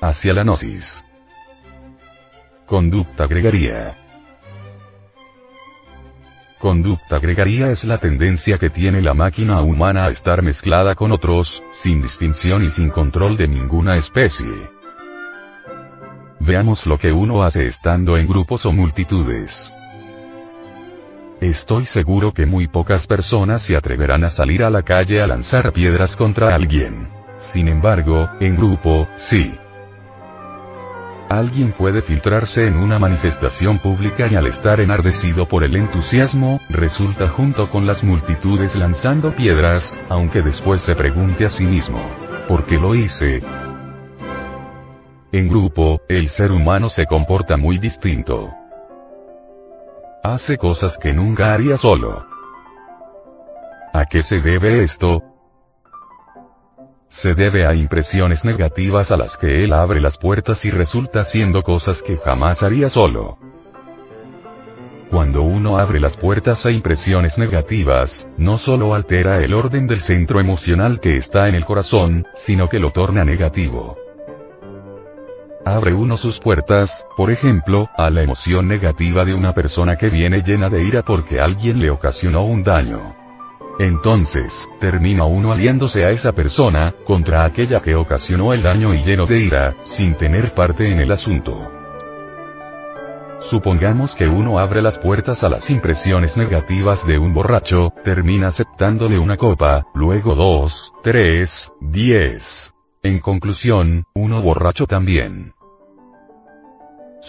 Hacia la gnosis. Conducta gregaria. Conducta gregaria es la tendencia que tiene la máquina humana a estar mezclada con otros, sin distinción y sin control de ninguna especie. Veamos lo que uno hace estando en grupos o multitudes. Estoy seguro que muy pocas personas se atreverán a salir a la calle a lanzar piedras contra alguien. Sin embargo, en grupo, sí. Alguien puede filtrarse en una manifestación pública y al estar enardecido por el entusiasmo, resulta junto con las multitudes lanzando piedras, aunque después se pregunte a sí mismo, ¿por qué lo hice? En grupo, el ser humano se comporta muy distinto. Hace cosas que nunca haría solo. ¿A qué se debe esto? Se debe a impresiones negativas a las que él abre las puertas y resulta haciendo cosas que jamás haría solo. Cuando uno abre las puertas a impresiones negativas, no solo altera el orden del centro emocional que está en el corazón, sino que lo torna negativo. Abre uno sus puertas, por ejemplo, a la emoción negativa de una persona que viene llena de ira porque alguien le ocasionó un daño. Entonces, termina uno aliándose a esa persona, contra aquella que ocasionó el daño y lleno de ira, sin tener parte en el asunto. Supongamos que uno abre las puertas a las impresiones negativas de un borracho, termina aceptándole una copa, luego dos, tres, diez. En conclusión, uno borracho también.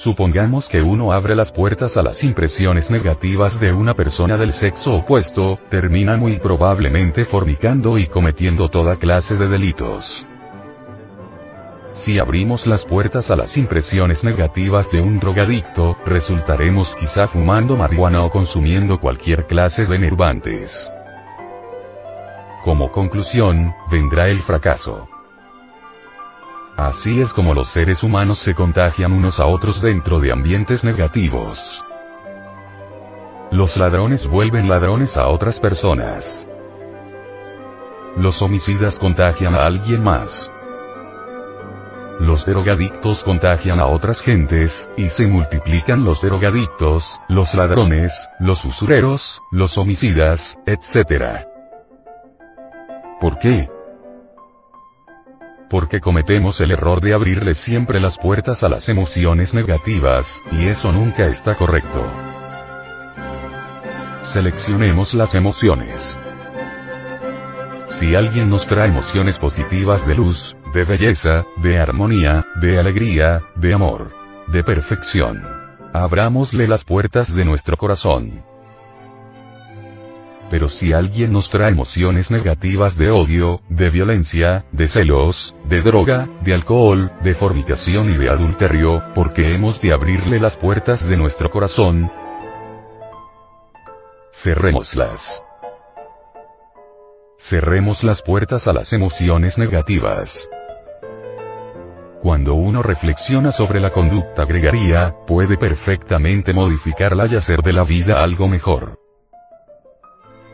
Supongamos que uno abre las puertas a las impresiones negativas de una persona del sexo opuesto, termina muy probablemente fornicando y cometiendo toda clase de delitos. Si abrimos las puertas a las impresiones negativas de un drogadicto, resultaremos quizá fumando marihuana o consumiendo cualquier clase de enervantes. Como conclusión, vendrá el fracaso. Así es como los seres humanos se contagian unos a otros dentro de ambientes negativos. Los ladrones vuelven ladrones a otras personas. Los homicidas contagian a alguien más. Los drogadictos contagian a otras gentes, y se multiplican los drogadictos, los ladrones, los usureros, los homicidas, etc. ¿Por qué? Porque cometemos el error de abrirle siempre las puertas a las emociones negativas, y eso nunca está correcto. Seleccionemos las emociones. Si alguien nos trae emociones positivas de luz, de belleza, de armonía, de alegría, de amor, de perfección, abrámosle las puertas de nuestro corazón. Pero si alguien nos trae emociones negativas de odio, de violencia, de celos, de droga, de alcohol, de fornicación y de adulterio, porque hemos de abrirle las puertas de nuestro corazón, cerrémoslas. Cerremos las puertas a las emociones negativas. Cuando uno reflexiona sobre la conducta gregaria, puede perfectamente modificarla y hacer de la vida algo mejor.